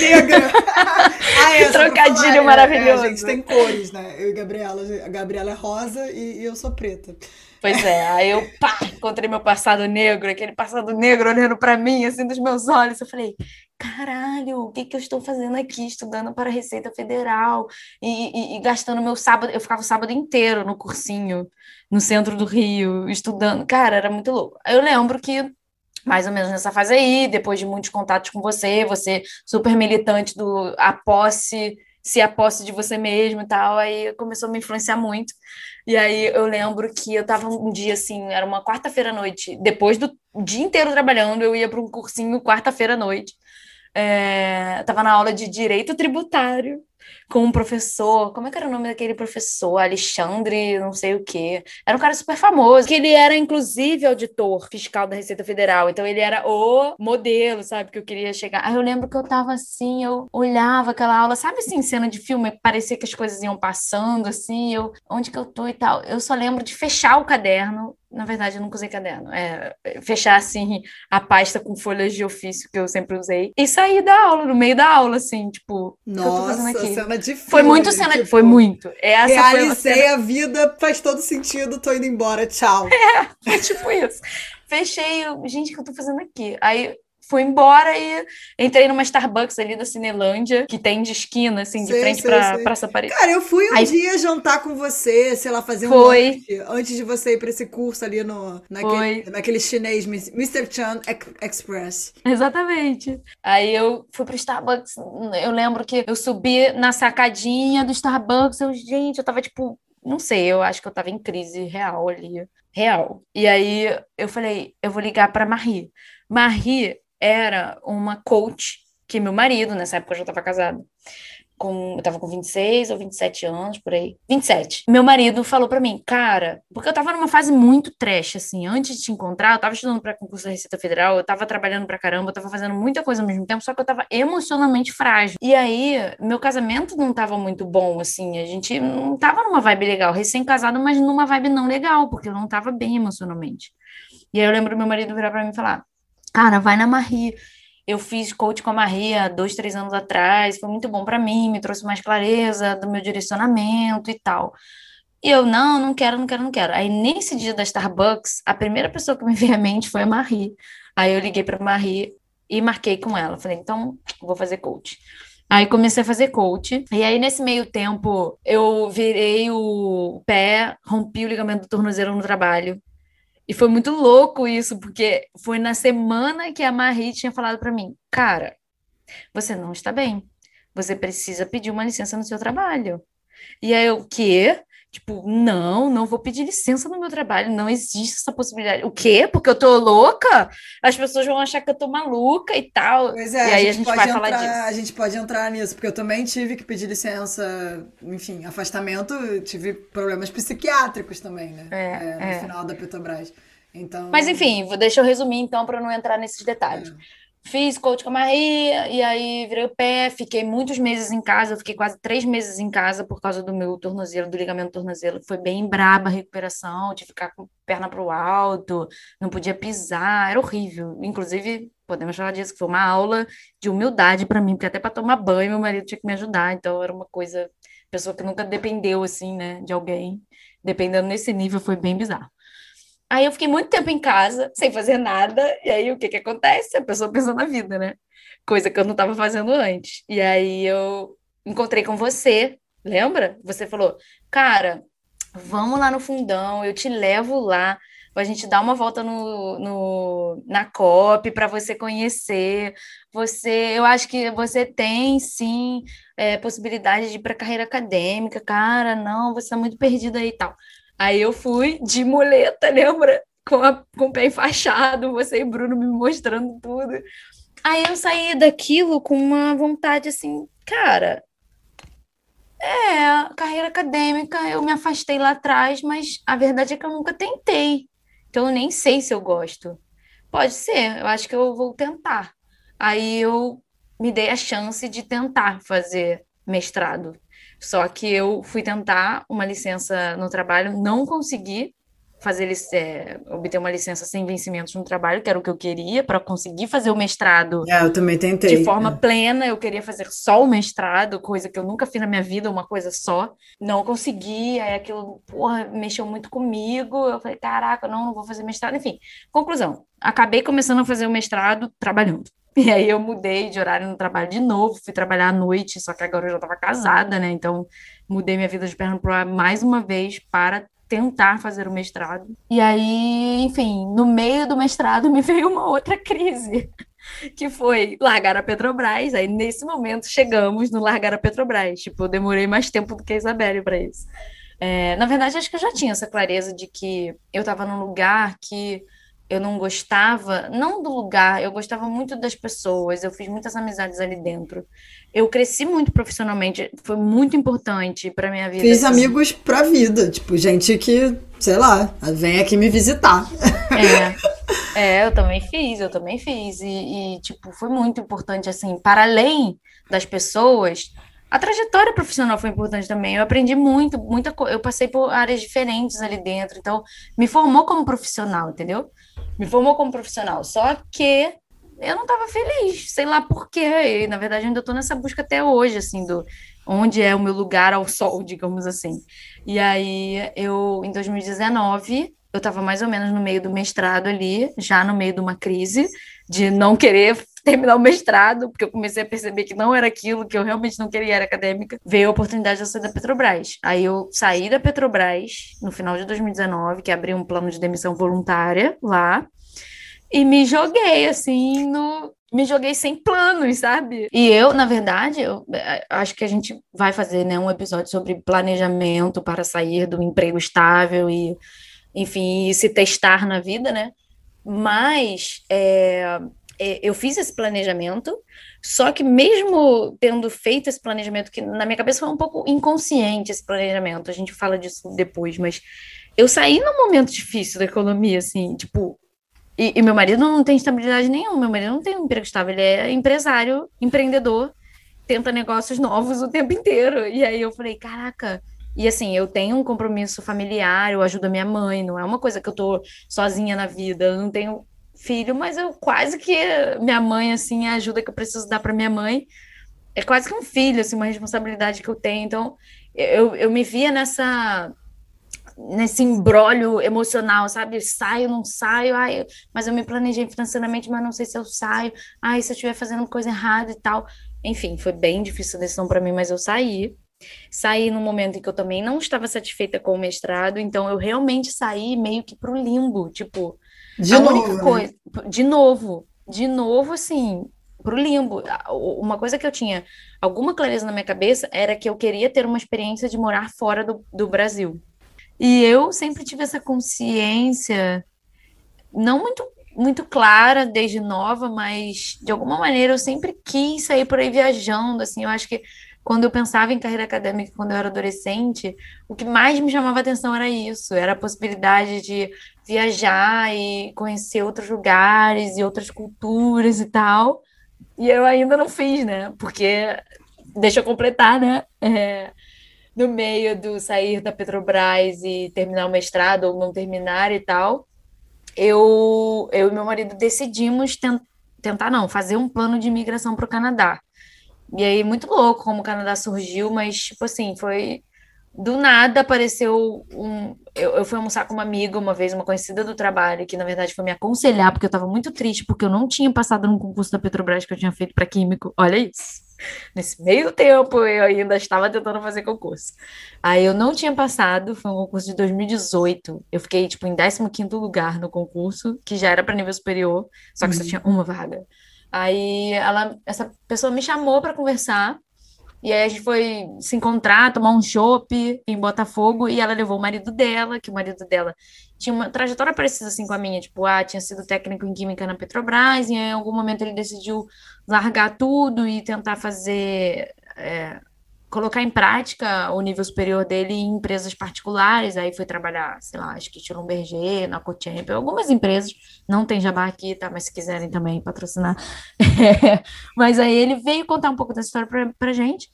Negro! ah, é, trocadilho falar, maravilhoso. É, a gente tem cores, né? Eu e a Gabriela. A Gabriela é rosa e, e eu sou preta. Pois é, aí eu, pá, encontrei meu passado negro, aquele passado negro olhando para mim, assim, dos meus olhos. Eu falei, caralho, o que, que eu estou fazendo aqui, estudando para a Receita Federal e, e, e, gastando meu sábado. Eu ficava o sábado inteiro no cursinho, no centro do Rio, estudando. Cara, era muito louco. Eu lembro que, mais ou menos nessa fase aí, depois de muitos contatos com você, você super militante do a posse se a posse de você mesmo e tal, aí começou a me influenciar muito. E aí eu lembro que eu tava um dia assim, era uma quarta-feira à noite, depois do dia inteiro trabalhando, eu ia para um cursinho quarta-feira à noite. É, tava na aula de direito tributário com um professor, como é que era o nome daquele professor? Alexandre, não sei o quê. Era um cara super famoso, que ele era inclusive auditor fiscal da Receita Federal, então ele era o modelo, sabe, que eu queria chegar. Aí eu lembro que eu tava assim, eu olhava aquela aula, sabe assim, cena de filme, parecia que as coisas iam passando assim, eu, onde que eu tô e tal. Eu só lembro de fechar o caderno na verdade, eu nunca usei caderno. É, fechar, assim, a pasta com folhas de ofício que eu sempre usei. E sair da aula, no meio da aula, assim, tipo, Nossa, o que eu tô fazendo aqui? Cena de filme, Foi muito cena, tipo, foi muito. Essa realizei foi a, a vida, faz todo sentido, tô indo embora, tchau. É, foi tipo isso. Fechei, gente, o que eu tô fazendo aqui? Aí fui embora e entrei numa Starbucks ali da Cinelândia, que tem de esquina, assim, de sei, frente sei, pra sei. Praça Paris. Cara, eu fui um Aí... dia jantar com você, sei lá, fazer um Foi. Lanche, antes de você ir pra esse curso ali no, naquele, naquele chinês, Mr. Chan Express. Exatamente. Aí eu fui pro Starbucks, eu lembro que eu subi na sacadinha do Starbucks, eu, gente, eu tava tipo, não sei, eu acho que eu tava em crise real ali. Real. E aí eu falei, eu vou ligar pra Marie. Marie era uma coach que meu marido, nessa época eu já estava casada, com, eu tava com 26 ou 27 anos, por aí. 27. Meu marido falou para mim, cara, porque eu tava numa fase muito trash, assim, antes de te encontrar, eu tava estudando para concurso da Receita Federal, eu tava trabalhando pra caramba, eu tava fazendo muita coisa ao mesmo tempo, só que eu tava emocionalmente frágil. E aí, meu casamento não tava muito bom, assim, a gente não tava numa vibe legal, recém-casado, mas numa vibe não legal, porque eu não tava bem emocionalmente. E aí eu lembro meu marido virar para mim e falar: Cara, vai na Marie. Eu fiz coach com a Marie há dois, três anos atrás, foi muito bom para mim, me trouxe mais clareza do meu direcionamento e tal. E eu, não, não quero, não quero, não quero. Aí, nesse dia da Starbucks, a primeira pessoa que me veio à mente foi a Marie. Aí eu liguei para Marie e marquei com ela. Falei, então, vou fazer coach. Aí comecei a fazer coach. E aí, nesse meio tempo, eu virei o pé, rompi o ligamento do tornozelo no trabalho. E foi muito louco isso, porque foi na semana que a Marie tinha falado para mim, cara, você não está bem. Você precisa pedir uma licença no seu trabalho. E aí eu, o quê? Tipo, não, não vou pedir licença no meu trabalho, não existe essa possibilidade. O quê? Porque eu tô louca? As pessoas vão achar que eu tô maluca e tal. Pois é, e aí a gente, a gente vai entrar, falar disso. A gente pode entrar nisso, porque eu também tive que pedir licença, enfim, afastamento, tive problemas psiquiátricos também, né? É, é, no é. final da Petrobras. Então... Mas enfim, deixa eu resumir então para não entrar nesses detalhes. É. Fiz coach com a Maria, e aí virei o pé, fiquei muitos meses em casa, fiquei quase três meses em casa por causa do meu tornozelo, do ligamento tornozelo. Foi bem braba a recuperação, que ficar com a perna para o alto, não podia pisar, era horrível. Inclusive, podemos falar disso, que foi uma aula de humildade para mim, porque até para tomar banho meu marido tinha que me ajudar, então era uma coisa, pessoa que nunca dependeu assim, né, de alguém, dependendo nesse nível, foi bem bizarro. Aí eu fiquei muito tempo em casa, sem fazer nada, e aí o que que acontece? A pessoa pensa na vida, né? Coisa que eu não estava fazendo antes. E aí eu encontrei com você, lembra? Você falou, cara, vamos lá no fundão, eu te levo lá, a gente dá uma volta no, no na COP para você conhecer. Você, eu acho que você tem sim é, possibilidade de ir para carreira acadêmica, cara. Não, você está muito perdida aí e tal. Aí eu fui de muleta, lembra? Com, a, com o pé enfaixado, você e Bruno me mostrando tudo. Aí eu saí daquilo com uma vontade assim, cara, é, carreira acadêmica, eu me afastei lá atrás, mas a verdade é que eu nunca tentei. Então eu nem sei se eu gosto. Pode ser, eu acho que eu vou tentar. Aí eu me dei a chance de tentar fazer mestrado. Só que eu fui tentar uma licença no trabalho, não consegui, fazer é, obter uma licença sem vencimentos no trabalho, que era o que eu queria, para conseguir fazer o mestrado. É, eu também tentei. De forma é. plena, eu queria fazer só o mestrado, coisa que eu nunca fiz na minha vida, uma coisa só. Não consegui, aí aquilo, porra, mexeu muito comigo. Eu falei, caraca, não, não vou fazer mestrado. Enfim, conclusão, acabei começando a fazer o mestrado trabalhando. E aí eu mudei de horário no trabalho de novo, fui trabalhar à noite, só que agora eu já estava casada, né? Então mudei minha vida de perna para mais uma vez para tentar fazer o mestrado. E aí, enfim, no meio do mestrado me veio uma outra crise, que foi largar a Petrobras. Aí, nesse momento, chegamos no largar a Petrobras. Tipo, eu demorei mais tempo do que a Isabelle para isso. É, na verdade, acho que eu já tinha essa clareza de que eu estava num lugar que eu não gostava, não do lugar, eu gostava muito das pessoas, eu fiz muitas amizades ali dentro. Eu cresci muito profissionalmente, foi muito importante para minha vida. Fiz assim. amigos pra vida, tipo, gente que, sei lá, vem aqui me visitar. É, é eu também fiz, eu também fiz. E, e, tipo, foi muito importante, assim, para além das pessoas, a trajetória profissional foi importante também. Eu aprendi muito, muita coisa. Eu passei por áreas diferentes ali dentro, então me formou como profissional, entendeu? Me formou como profissional. Só que eu não estava feliz, sei lá por quê. E, na verdade, ainda estou nessa busca até hoje, assim, do onde é o meu lugar ao sol, digamos assim. E aí, eu, em 2019, eu estava mais ou menos no meio do mestrado ali, já no meio de uma crise, de não querer terminar o mestrado, porque eu comecei a perceber que não era aquilo que eu realmente não queria, era acadêmica. Veio a oportunidade de eu sair da Petrobras. Aí eu saí da Petrobras no final de 2019, que abri um plano de demissão voluntária lá, e me joguei assim no me joguei sem planos, sabe? E eu, na verdade, eu é, acho que a gente vai fazer né, um episódio sobre planejamento para sair do emprego estável e, enfim, se testar na vida, né? Mas é, eu fiz esse planejamento, só que mesmo tendo feito esse planejamento, que na minha cabeça foi um pouco inconsciente esse planejamento, a gente fala disso depois, mas eu saí num momento difícil da economia, assim, tipo, e, e meu marido não tem estabilidade nenhuma, meu marido não tem um emprego estável, ele é empresário, empreendedor, tenta negócios novos o tempo inteiro, e aí eu falei, caraca, e assim, eu tenho um compromisso familiar, eu ajudo a minha mãe, não é uma coisa que eu tô sozinha na vida, eu não tenho filho, mas eu quase que minha mãe, assim, a ajuda que eu preciso dar para minha mãe é quase que um filho, assim, uma responsabilidade que eu tenho. Então, eu, eu me via nessa nesse embrólio emocional, sabe? Saio, não saio, ai, mas eu me planejei financeiramente, mas não sei se eu saio. Ai, se eu estiver fazendo coisa errada e tal. Enfim, foi bem difícil a decisão para mim, mas eu saí. Saí no momento em que eu também não estava satisfeita com o mestrado, então eu realmente saí meio que pro limbo, tipo, de a novo, única né? coisa, de novo, de novo, assim, pro limbo. Uma coisa que eu tinha alguma clareza na minha cabeça era que eu queria ter uma experiência de morar fora do, do Brasil. E eu sempre tive essa consciência, não muito, muito clara desde nova, mas de alguma maneira eu sempre quis sair por aí viajando, assim, eu acho que quando eu pensava em carreira acadêmica quando eu era adolescente, o que mais me chamava atenção era isso, era a possibilidade de viajar e conhecer outros lugares e outras culturas e tal. E eu ainda não fiz, né? Porque, deixa eu completar, né? É, no meio do sair da Petrobras e terminar o mestrado ou não terminar e tal, eu, eu e meu marido decidimos tent, tentar, não, fazer um plano de imigração para o Canadá. E aí, muito louco como o Canadá surgiu, mas, tipo assim, foi do nada apareceu um. Eu, eu fui almoçar com uma amiga uma vez, uma conhecida do trabalho, que na verdade foi me aconselhar, porque eu estava muito triste, porque eu não tinha passado no concurso da Petrobras que eu tinha feito para químico. Olha isso. Nesse meio tempo, eu ainda estava tentando fazer concurso. Aí eu não tinha passado, foi um concurso de 2018. Eu fiquei, tipo, em 15º lugar no concurso, que já era para nível superior, só que uhum. só tinha uma vaga. Aí ela, essa pessoa me chamou para conversar, e aí a gente foi se encontrar, tomar um chopp em Botafogo, e ela levou o marido dela, que o marido dela tinha uma trajetória parecida assim com a minha, tipo, ah, tinha sido técnico em química na Petrobras, e em algum momento ele decidiu largar tudo e tentar fazer, é, colocar em prática o nível superior dele em empresas particulares, aí foi trabalhar, sei lá, acho que Schlumberger, na Cochamp, algumas empresas, não tem jabá aqui, tá, mas se quiserem também patrocinar. Mas aí ele veio contar um pouco dessa história pra, pra gente,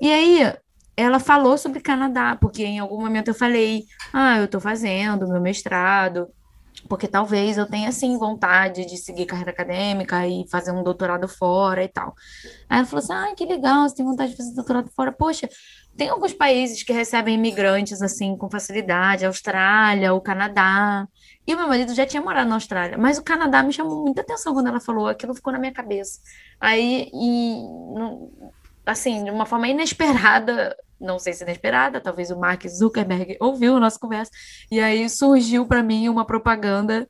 e aí ela falou sobre Canadá, porque em algum momento eu falei, ah, eu tô fazendo meu mestrado, porque talvez eu tenha, assim, vontade de seguir carreira acadêmica e fazer um doutorado fora e tal. Aí ela falou assim, ah, que legal, você tem vontade de fazer doutorado fora. Poxa, tem alguns países que recebem imigrantes, assim, com facilidade, a Austrália, o Canadá. E o meu marido já tinha morado na Austrália, mas o Canadá me chamou muita atenção quando ela falou, aquilo ficou na minha cabeça. Aí, e, assim, de uma forma inesperada, não sei se inesperada, talvez o Mark Zuckerberg ouviu a nossa conversa, e aí surgiu para mim uma propaganda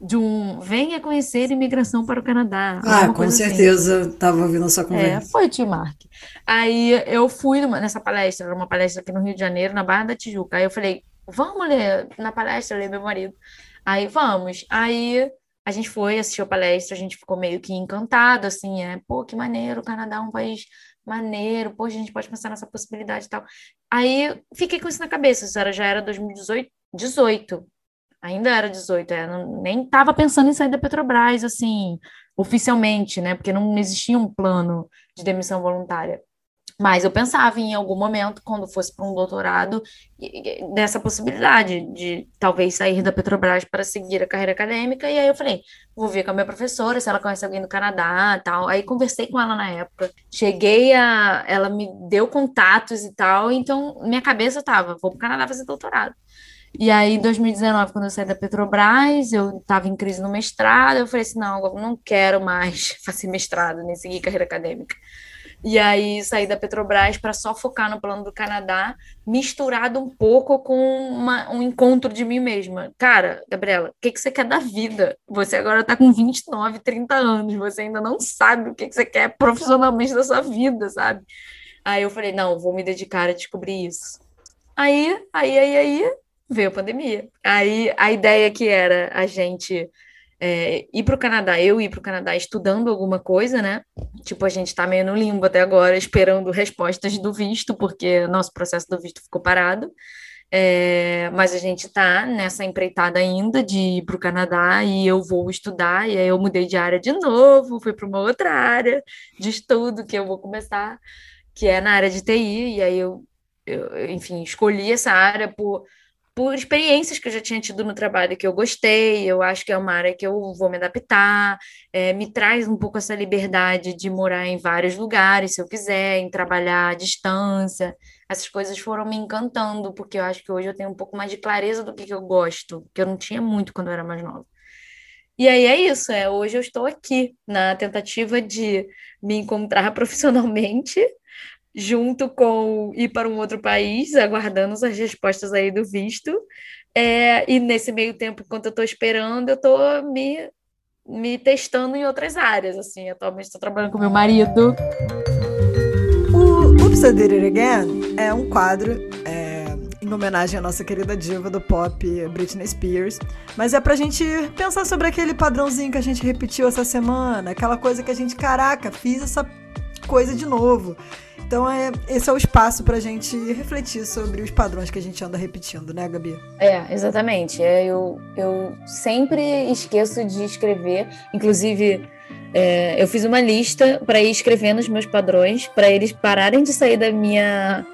de um venha conhecer imigração para o Canadá. Ah, com assim. certeza estava assim. ouvindo a sua conversa. É, foi, tio Mark. Aí eu fui numa, nessa palestra, era uma palestra aqui no Rio de Janeiro, na Barra da Tijuca. Aí eu falei, vamos ler na palestra, ler meu marido. Aí vamos. Aí a gente foi, assistiu a palestra, a gente ficou meio que encantado, assim, é, pô, que maneiro, o Canadá é um país maneiro, pô, a gente pode pensar nessa possibilidade e tal. Aí fiquei com isso na cabeça, isso era, já era 2018, 18, ainda era 18, é, não, nem estava pensando em sair da Petrobras, assim, oficialmente, né, porque não existia um plano de demissão voluntária. Mas eu pensava em algum momento, quando fosse para um doutorado, dessa possibilidade de talvez sair da Petrobras para seguir a carreira acadêmica. E aí eu falei, vou ver com a minha professora, se ela conhece alguém do Canadá tal. Aí conversei com ela na época. Cheguei a. Ela me deu contatos e tal. Então, minha cabeça estava, vou para o Canadá fazer doutorado. E aí, em 2019, quando eu saí da Petrobras, eu estava em crise no mestrado. Eu falei assim: não, não quero mais fazer mestrado, nem seguir carreira acadêmica. E aí saí da Petrobras para só focar no plano do Canadá, misturado um pouco com uma, um encontro de mim mesma. Cara, Gabriela, o que, que você quer da vida? Você agora está com 29, 30 anos, você ainda não sabe o que, que você quer profissionalmente da sua vida, sabe? Aí eu falei, não, vou me dedicar a descobrir isso. Aí, aí, aí, aí, veio a pandemia. Aí a ideia que era a gente é, ir para o Canadá, eu ir para o Canadá estudando alguma coisa, né? Tipo, a gente está meio no limbo até agora, esperando respostas do visto, porque nosso processo do visto ficou parado. É, mas a gente está nessa empreitada ainda de ir para o Canadá e eu vou estudar, e aí eu mudei de área de novo, fui para uma outra área de estudo que eu vou começar, que é na área de TI, e aí eu, eu enfim, escolhi essa área por por experiências que eu já tinha tido no trabalho que eu gostei, eu acho que é uma área que eu vou me adaptar, é, me traz um pouco essa liberdade de morar em vários lugares, se eu quiser, em trabalhar à distância. Essas coisas foram me encantando, porque eu acho que hoje eu tenho um pouco mais de clareza do que, que eu gosto, que eu não tinha muito quando eu era mais nova. E aí é isso, é, hoje eu estou aqui na tentativa de me encontrar profissionalmente junto com ir para um outro país, aguardando as respostas aí do visto. É, e nesse meio tempo, enquanto eu estou esperando, eu estou me, me testando em outras áreas. Assim, atualmente estou trabalhando com meu marido. O Oops, I Did It Again é um quadro é, em homenagem à nossa querida diva do pop, Britney Spears. Mas é pra gente pensar sobre aquele padrãozinho que a gente repetiu essa semana, aquela coisa que a gente, caraca, fiz essa coisa de novo. Então, é, esse é o espaço para a gente refletir sobre os padrões que a gente anda repetindo, né, Gabi? É, exatamente. É, eu, eu sempre esqueço de escrever, inclusive. É, eu fiz uma lista para ir escrevendo os meus padrões, para eles pararem de sair da minha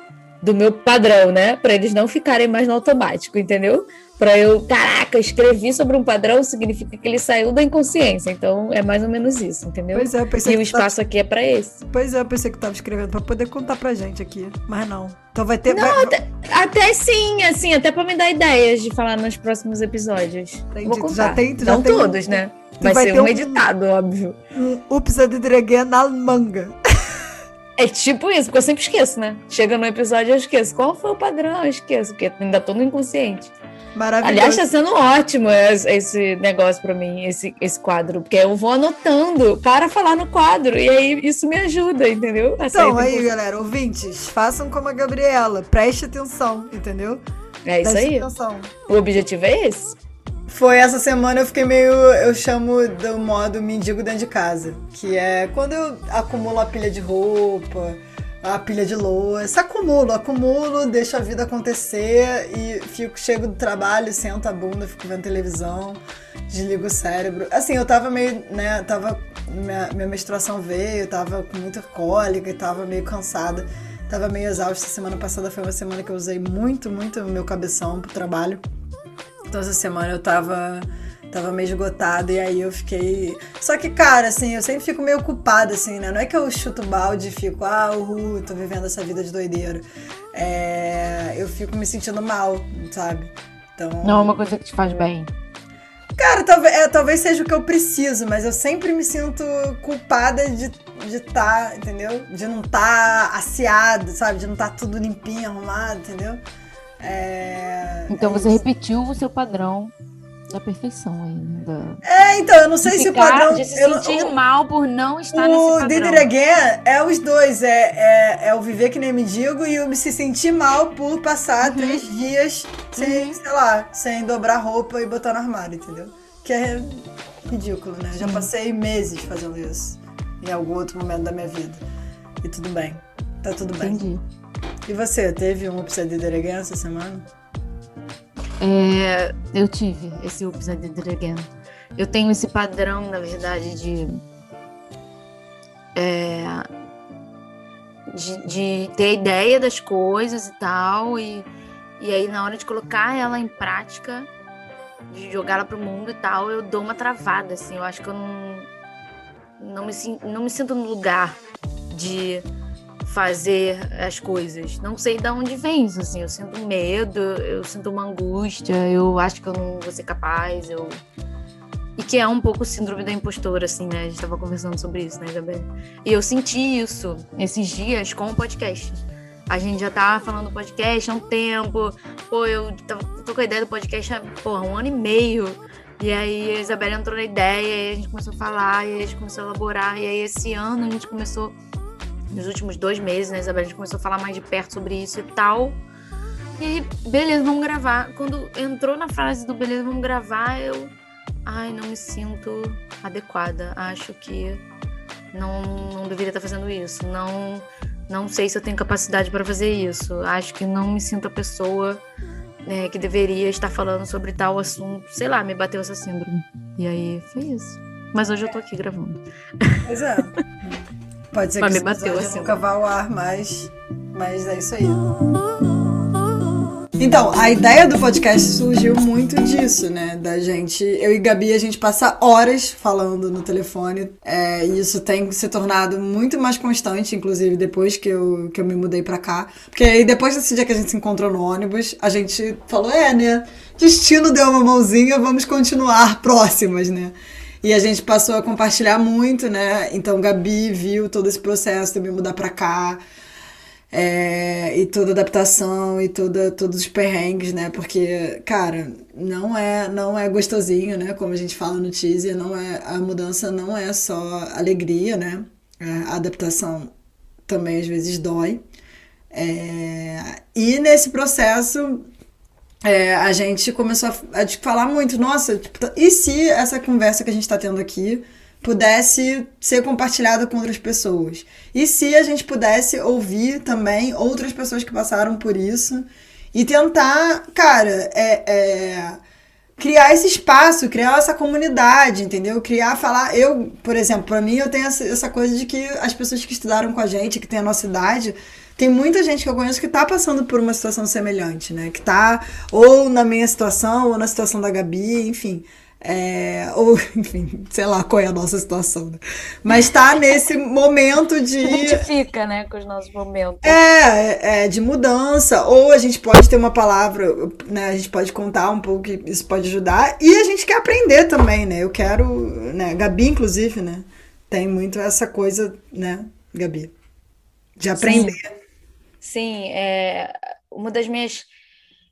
do meu padrão, né? Para eles não ficarem mais no automático, entendeu? Para eu, caraca, escrevi sobre um padrão significa que ele saiu da inconsciência. Então é mais ou menos isso, entendeu? Pois é, eu pensei e o espaço tava... aqui é para esse. Pois é, eu pensei que tava escrevendo para poder contar pra gente aqui, mas não. Então vai ter. Não, vai... Até, até, sim, assim, até para me dar ideias de falar nos próximos episódios. Entendi. Vou contar. Já tem, já não tem todos, um... né? Vai, vai ser um, um editado, óbvio. Um Ups, a na manga. É tipo isso, porque eu sempre esqueço, né? Chega no episódio eu esqueço. Qual foi o padrão? Eu esqueço, porque ainda tô no inconsciente. Maravilhoso. Aliás, está sendo ótimo esse negócio para mim, esse, esse quadro, porque eu vou anotando para falar no quadro, e aí isso me ajuda, entendeu? A então, aí, galera, ouvintes, façam como a Gabriela, preste atenção, entendeu? É isso preste aí. Atenção. O objetivo é esse. Foi essa semana eu fiquei meio. Eu chamo do modo mendigo dentro de casa. Que é quando eu acumulo a pilha de roupa, a pilha de louça. Acumulo, acumulo, deixo a vida acontecer e fico, chego do trabalho, sento a bunda, fico vendo televisão, desligo o cérebro. Assim, eu tava meio, né, tava. Minha, minha menstruação veio, tava com muita cólica e tava meio cansada. Tava meio exausta. Semana passada foi uma semana que eu usei muito, muito meu cabeção pro trabalho. Então essa semana eu tava tava meio esgotada e aí eu fiquei. Só que, cara, assim, eu sempre fico meio culpada, assim, né? Não é que eu chuto balde e fico, ah, uhul, tô vivendo essa vida de doideira. É... Eu fico me sentindo mal, sabe? Então. Não é uma coisa que te faz bem. Cara, talvez, é, talvez seja o que eu preciso, mas eu sempre me sinto culpada de estar, tá, entendeu? De não estar tá aciado, sabe? De não estar tá tudo limpinho, arrumado, entendeu? É, então é você isso. repetiu o seu padrão da perfeição ainda. É, então, eu não sei se o padrão. De se sentir eu, mal por não estar o nesse padrão. O Again é os dois. É, é, é o viver que nem mendigo e o se sentir mal por passar uhum. três dias sem, uhum. sei lá, sem dobrar roupa e botar no armário, entendeu? Que é ridículo, né? Já passei meses fazendo isso em algum outro momento da minha vida. E tudo bem. Tá tudo bem. Entendi. E você, teve um Upside Did Again essa semana? É, eu tive esse Upside Did Again. Eu tenho esse padrão, na verdade, de, é, de, de, ter ideia das coisas e tal, e, e aí na hora de colocar ela em prática, de jogá-la pro mundo e tal, eu dou uma travada, assim, eu acho que eu não, não, me, não me sinto no lugar de fazer as coisas. Não sei de onde vem isso, assim. Eu sinto medo, eu sinto uma angústia, eu acho que eu não vou ser capaz, eu... E que é um pouco síndrome da impostora, assim, né? A gente tava conversando sobre isso, né, Gabriel? E eu senti isso esses dias com o podcast. A gente já tava falando do podcast há um tempo. Pô, eu tô com a ideia do podcast há, porra, um ano e meio. E aí a Isabela entrou na ideia, e a gente começou a falar, e a gente começou a elaborar. E aí esse ano a gente começou nos últimos dois meses, né, Isabel? A gente começou a falar mais de perto sobre isso e tal. E beleza, vamos gravar. Quando entrou na frase do beleza, vamos gravar, eu. Ai, não me sinto adequada. Acho que não, não deveria estar fazendo isso. Não, não sei se eu tenho capacidade para fazer isso. Acho que não me sinto a pessoa né, que deveria estar falando sobre tal assunto. Sei lá, me bateu essa síndrome. E aí foi isso. Mas hoje eu tô aqui gravando. Pois é. Pode ser mas que me bateu assim. nunca vá ao ar, mas, mas é isso aí. Então, a ideia do podcast surgiu muito disso, né? Da gente, eu e Gabi, a gente passa horas falando no telefone. É, e isso tem se tornado muito mais constante, inclusive depois que eu, que eu me mudei pra cá. Porque aí depois desse dia que a gente se encontrou no ônibus, a gente falou: é, né? Destino deu uma mãozinha, vamos continuar próximas, né? E a gente passou a compartilhar muito, né? Então, Gabi viu todo esse processo de me mudar pra cá. É, e toda adaptação e toda, todos os perrengues, né? Porque, cara, não é não é gostosinho, né? Como a gente fala no teaser, não é, a mudança não é só alegria, né? A adaptação também às vezes dói. É, e nesse processo é, a gente começou a, a, falar muito, nossa, tipo, e se essa conversa que a gente está tendo aqui pudesse ser compartilhada com outras pessoas? E se a gente pudesse ouvir também outras pessoas que passaram por isso e tentar, cara, é, é criar esse espaço, criar essa comunidade, entendeu? Criar, falar. Eu, por exemplo, para mim, eu tenho essa, essa coisa de que as pessoas que estudaram com a gente, que têm a nossa idade, tem muita gente que eu conheço que tá passando por uma situação semelhante, né? Que tá ou na minha situação, ou na situação da Gabi, enfim. É, ou, enfim, sei lá qual é a nossa situação, né? Mas tá nesse momento de. Identifica, né, com os nossos momentos. É, é, de mudança. Ou a gente pode ter uma palavra, né? A gente pode contar um pouco que isso pode ajudar. E a gente quer aprender também, né? Eu quero, né? Gabi, inclusive, né? Tem muito essa coisa, né, Gabi? de aprender. Sim, Sim é uma das minhas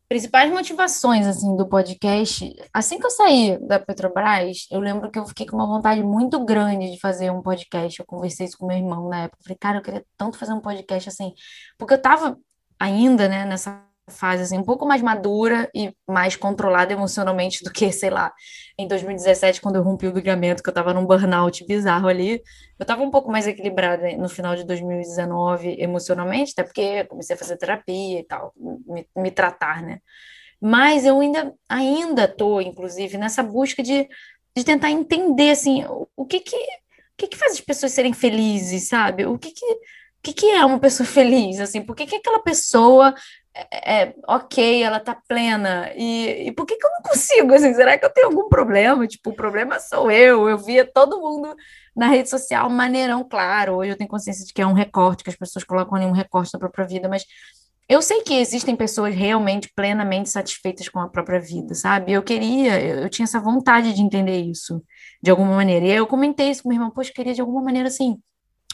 principais motivações assim do podcast, assim que eu saí da Petrobras, eu lembro que eu fiquei com uma vontade muito grande de fazer um podcast. Eu conversei isso com meu irmão na época, falei, cara, eu queria tanto fazer um podcast assim, porque eu tava ainda, né, nessa fase assim, um pouco mais madura e mais controlada emocionalmente do que, sei lá, em 2017, quando eu rompi o ligamento, que eu tava num burnout bizarro ali, eu tava um pouco mais equilibrada no final de 2019 emocionalmente, até porque comecei a fazer terapia e tal, me, me tratar, né? Mas eu ainda, ainda tô, inclusive, nessa busca de, de tentar entender, assim, o, o que que, o que que faz as pessoas serem felizes, sabe? O que que o que, que, é uma pessoa feliz, assim, por que, que aquela pessoa é, é, ok, ela tá plena. E, e por que, que eu não consigo? Assim, será que eu tenho algum problema? Tipo, o problema sou eu. Eu via todo mundo na rede social maneirão, claro. Hoje eu tenho consciência de que é um recorte, que as pessoas colocam ali um recorte da própria vida, mas eu sei que existem pessoas realmente plenamente satisfeitas com a própria vida, sabe? Eu queria, eu, eu tinha essa vontade de entender isso de alguma maneira. E aí eu comentei isso com meu irmão, poxa, queria de alguma maneira assim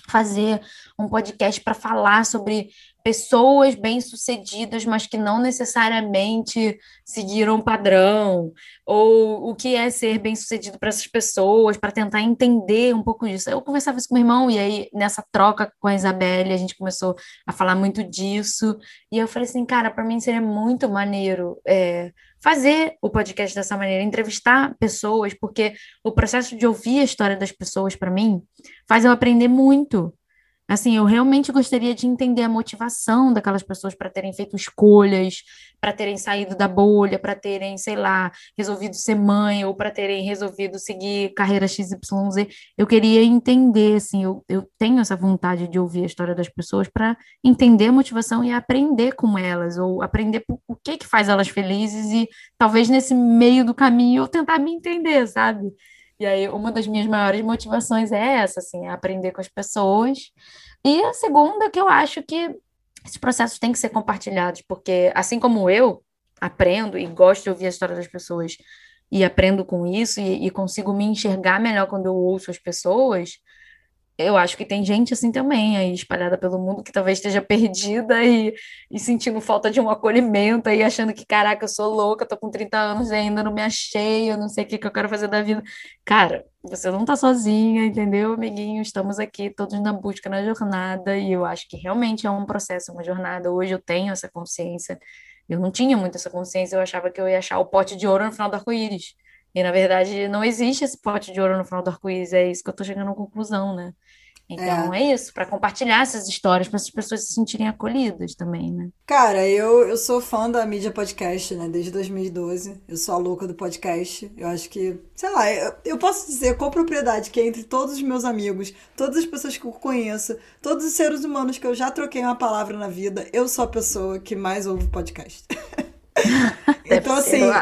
fazer um podcast para falar sobre pessoas bem-sucedidas, mas que não necessariamente seguiram um padrão, ou o que é ser bem-sucedido para essas pessoas, para tentar entender um pouco disso. Eu conversava isso com meu irmão, e aí nessa troca com a Isabelle, a gente começou a falar muito disso, e eu falei assim, cara, para mim seria muito maneiro é, fazer o podcast dessa maneira, entrevistar pessoas, porque o processo de ouvir a história das pessoas, para mim, faz eu aprender muito. Assim, eu realmente gostaria de entender a motivação daquelas pessoas para terem feito escolhas, para terem saído da bolha, para terem, sei lá, resolvido ser mãe ou para terem resolvido seguir carreira XYZ. Eu queria entender, assim, eu, eu tenho essa vontade de ouvir a história das pessoas para entender a motivação e aprender com elas, ou aprender o que que faz elas felizes e talvez nesse meio do caminho eu tentar me entender, sabe? E aí, uma das minhas maiores motivações é essa, assim, é aprender com as pessoas. E a segunda, que eu acho que esses processos têm que ser compartilhados, porque assim como eu aprendo e gosto de ouvir a história das pessoas e aprendo com isso e, e consigo me enxergar melhor quando eu ouço as pessoas, eu acho que tem gente assim também aí espalhada pelo mundo que talvez esteja perdida e, e sentindo falta de um acolhimento aí, achando que, caraca, eu sou louca, tô com 30 anos e ainda não me achei, eu não sei o que, que eu quero fazer da vida. Cara, você não tá sozinha, entendeu, amiguinho? Estamos aqui todos na busca, na jornada, e eu acho que realmente é um processo, uma jornada. Hoje eu tenho essa consciência. Eu não tinha muito essa consciência, eu achava que eu ia achar o pote de ouro no final do arco-íris. E, na verdade, não existe esse pote de ouro no final do arco-íris, é isso que eu tô chegando à conclusão, né? Então é, é isso, para compartilhar essas histórias, para as pessoas se sentirem acolhidas também, né? Cara, eu, eu sou fã da mídia podcast, né? Desde 2012. Eu sou a louca do podcast. Eu acho que, sei lá, eu, eu posso dizer com propriedade que entre todos os meus amigos, todas as pessoas que eu conheço, todos os seres humanos que eu já troquei uma palavra na vida, eu sou a pessoa que mais ouve podcast. então, assim, eu,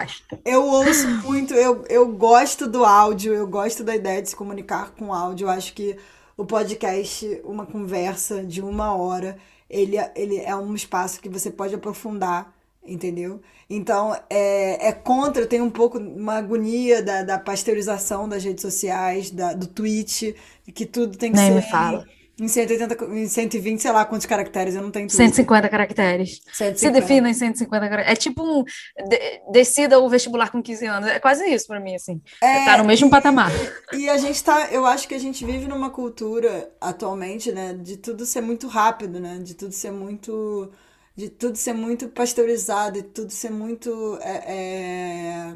eu, ouço muito, eu, eu gosto do áudio, eu gosto da ideia de se comunicar com áudio. Eu acho que o podcast, uma conversa de uma hora, ele, ele é um espaço que você pode aprofundar, entendeu? Então, é, é contra, tem um pouco uma agonia da, da pasteurização das redes sociais, da, do tweet, que tudo tem que Nem ser. Me fala em 180, em 120, sei lá quantos caracteres, eu não tenho tudo. 150 caracteres. 150. Se defina em 150 caracteres. É tipo um. De, decida o vestibular com 15 anos. É quase isso para mim, assim. É, tá no mesmo e, patamar. E a gente tá. Eu acho que a gente vive numa cultura atualmente, né? De tudo ser muito rápido, né? De tudo ser muito. De tudo ser muito pasteurizado, de tudo ser muito. É, é...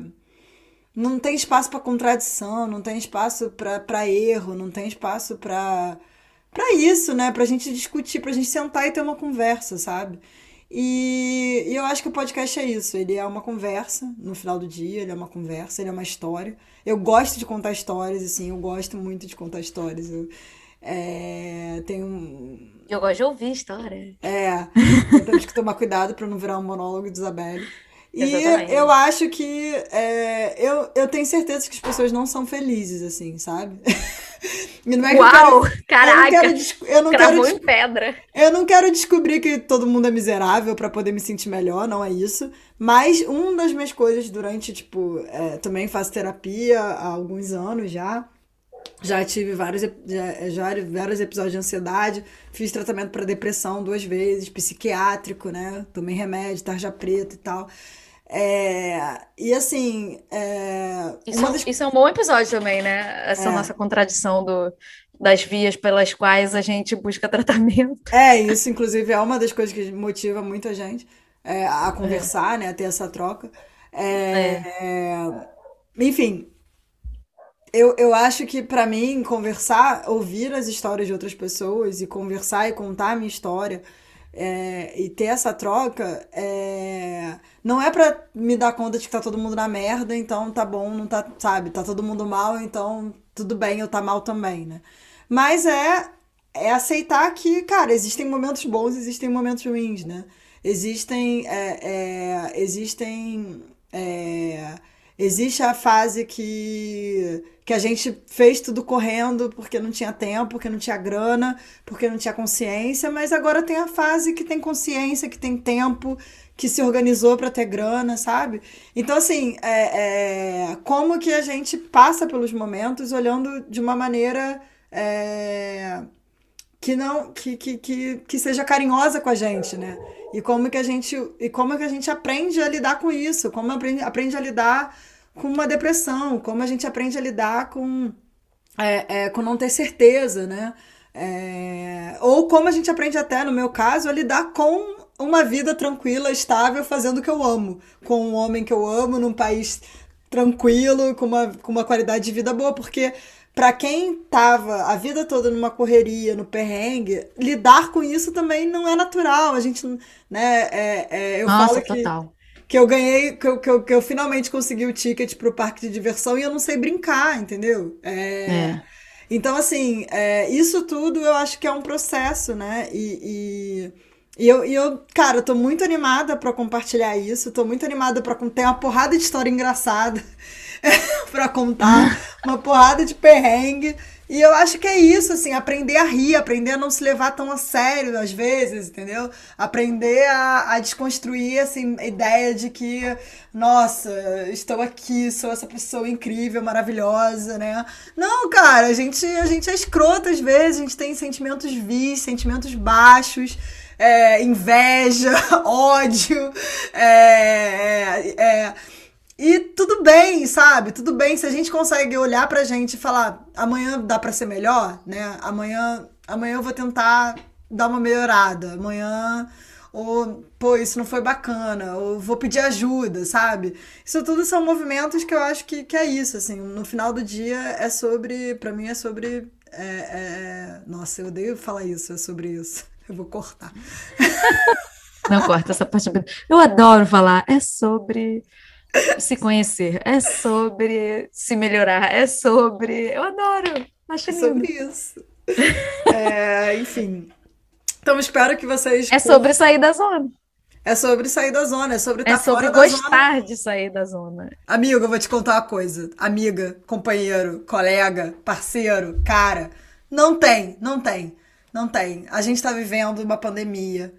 Não tem espaço para contradição, não tem espaço para erro, não tem espaço para para isso, né? Pra gente discutir, pra gente sentar e ter uma conversa, sabe? E, e, eu acho que o podcast é isso. Ele é uma conversa no final do dia, ele é uma conversa, ele é uma história. Eu gosto de contar histórias, assim, eu gosto muito de contar histórias. Eu é, tenho. Eu gosto de ouvir história. É, temos que tomar cuidado para não virar um monólogo de Isabelle. E Exatamente. eu acho que é, eu, eu tenho certeza que as pessoas não são felizes, assim, sabe? E não é Uau, que eu quero, caraca! Eu não quero, eu não quero, em pedra. Eu não quero descobrir que todo mundo é miserável para poder me sentir melhor, não é isso. Mas uma das minhas coisas durante, tipo, é, também faço terapia há alguns anos já. Já tive vários, já, já, vários episódios de ansiedade, fiz tratamento para depressão duas vezes, psiquiátrico, né? Tomei remédio, tarja preta e tal. É, e assim. É, isso, das... isso, é um bom episódio também, né? Essa é. nossa contradição do, das vias pelas quais a gente busca tratamento. É, isso, inclusive, é uma das coisas que motiva muita gente é, a conversar, né? A ter essa troca. É, é. enfim, eu, eu acho que para mim conversar, ouvir as histórias de outras pessoas e conversar e contar a minha história é, e ter essa troca, é, não é para me dar conta de que tá todo mundo na merda, então tá bom, não tá, sabe, tá todo mundo mal, então tudo bem, eu tá mal também, né? Mas é, é aceitar que, cara, existem momentos bons, existem momentos ruins, né? Existem, é, é existem, é, existe a fase que que a gente fez tudo correndo porque não tinha tempo, porque não tinha grana, porque não tinha consciência, mas agora tem a fase que tem consciência, que tem tempo, que se organizou para ter grana, sabe? Então, assim, é, é, como que a gente passa pelos momentos olhando de uma maneira é, que não que, que, que, que seja carinhosa com a gente, né? E como que a gente e como que a gente aprende a lidar com isso, como aprende, aprende a lidar com uma depressão, como a gente aprende a lidar com, é, é, com não ter certeza, né? É, ou como a gente aprende até, no meu caso, a lidar com uma vida tranquila, estável, fazendo o que eu amo. Com um homem que eu amo, num país tranquilo, com uma, com uma qualidade de vida boa, porque para quem tava a vida toda numa correria, no perrengue, lidar com isso também não é natural. A gente, né, é, é, eu Nossa, falo que, total que eu ganhei, que eu, que eu, que eu finalmente consegui o ticket pro parque de diversão e eu não sei brincar, entendeu? É, é. Então, assim, é, isso tudo eu acho que é um processo, né? E, e, e eu, e eu, cara, eu tô muito animada para compartilhar isso, tô muito animada para ter uma porrada de história engraçada para contar, uma porrada de perrengue. E eu acho que é isso, assim, aprender a rir, aprender a não se levar tão a sério às vezes, entendeu? Aprender a, a desconstruir, assim, a ideia de que, nossa, estou aqui, sou essa pessoa incrível, maravilhosa, né? Não, cara, a gente, a gente é escroto às vezes, a gente tem sentimentos vis, sentimentos baixos, é, inveja, ódio, é, é, é e tudo bem, sabe? Tudo bem se a gente consegue olhar pra gente e falar, amanhã dá pra ser melhor, né? Amanhã, amanhã eu vou tentar dar uma melhorada. Amanhã, ou, pô, isso não foi bacana, ou vou pedir ajuda, sabe? Isso tudo são movimentos que eu acho que, que é isso, assim. No final do dia é sobre, pra mim é sobre. É, é... Nossa, eu odeio falar isso, é sobre isso. Eu vou cortar. Não corta essa parte. Eu adoro falar, é sobre se conhecer, é sobre se melhorar, é sobre. Eu adoro, acho é sobre isso. É, enfim. Então espero que vocês. É sobre sair da zona. É sobre sair da zona, é sobre estar é sobre fora gostar de sair da zona. Amigo, eu vou te contar uma coisa. Amiga, companheiro, colega, parceiro, cara. Não tem, não tem, não tem. A gente tá vivendo uma pandemia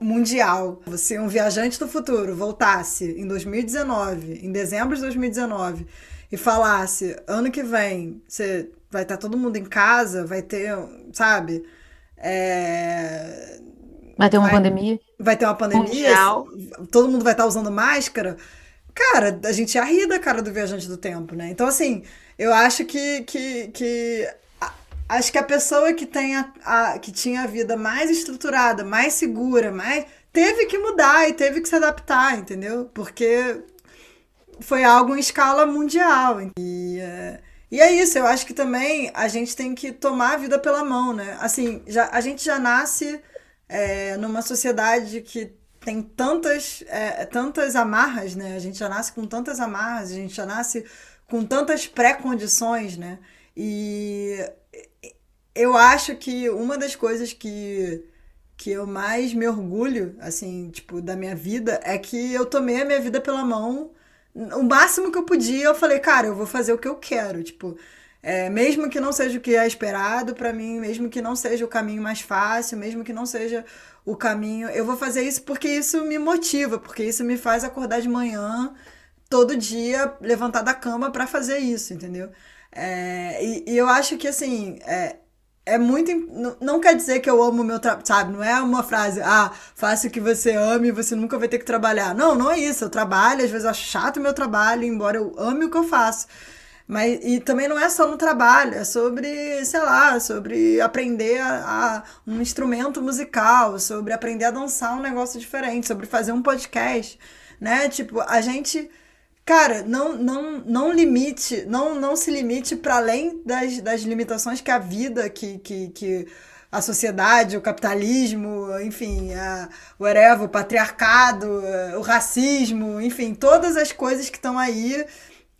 mundial, se um viajante do futuro voltasse em 2019, em dezembro de 2019, e falasse: ano que vem você vai estar todo mundo em casa, vai ter, sabe? É... Vai ter uma vai, pandemia. Vai ter uma pandemia. Mundial. Todo mundo vai estar usando máscara. Cara, a gente ia rir da cara do viajante do tempo, né? Então, assim, eu acho que, que, que Acho que a pessoa que, tem a, a, que tinha a vida mais estruturada, mais segura, mais teve que mudar e teve que se adaptar, entendeu? Porque foi algo em escala mundial. E é, e é isso, eu acho que também a gente tem que tomar a vida pela mão, né? Assim, já, a gente já nasce é, numa sociedade que tem tantas, é, tantas amarras, né? A gente já nasce com tantas amarras, a gente já nasce com tantas pré-condições, né? E eu acho que uma das coisas que, que eu mais me orgulho, assim, tipo, da minha vida, é que eu tomei a minha vida pela mão. O máximo que eu podia, eu falei, cara, eu vou fazer o que eu quero. Tipo, é, mesmo que não seja o que é esperado para mim, mesmo que não seja o caminho mais fácil, mesmo que não seja o caminho, eu vou fazer isso porque isso me motiva, porque isso me faz acordar de manhã, todo dia, levantar da cama para fazer isso, entendeu? É, e, e, eu acho que, assim, é, é muito. Não quer dizer que eu amo o meu trabalho, sabe? Não é uma frase, ah, faça o que você ame e você nunca vai ter que trabalhar. Não, não é isso. Eu trabalho, às vezes eu acho chato o meu trabalho, embora eu ame o que eu faço. Mas, e também não é só no trabalho, é sobre, sei lá, sobre aprender a, a, um instrumento musical, sobre aprender a dançar um negócio diferente, sobre fazer um podcast, né? Tipo, a gente Cara, não, não, não limite, não, não se limite para além das, das limitações que a vida, que, que, que a sociedade, o capitalismo, enfim, a, whatever, o patriarcado, o racismo, enfim, todas as coisas que estão aí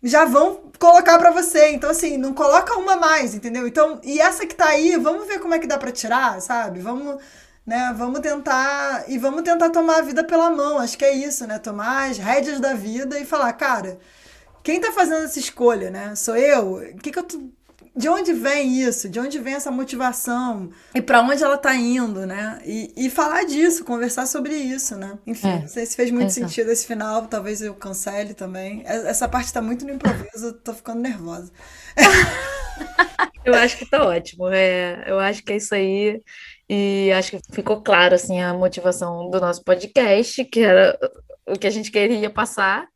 já vão colocar para você. Então, assim, não coloca uma mais, entendeu? Então, e essa que tá aí, vamos ver como é que dá para tirar, sabe? Vamos né? Vamos tentar e vamos tentar tomar a vida pela mão. Acho que é isso, né? Tomar as rédeas da vida e falar, cara, quem tá fazendo essa escolha, né? Sou eu? Que que eu tô... De onde vem isso? De onde vem essa motivação? E para onde ela tá indo, né? E, e falar disso, conversar sobre isso, né? Enfim, é, não sei se fez muito exato. sentido esse final, talvez eu cancele também. Essa parte tá muito no improviso, eu tô ficando nervosa. eu acho que tá ótimo. É, eu acho que é isso aí. E acho que ficou claro assim a motivação do nosso podcast, que era o que a gente queria passar.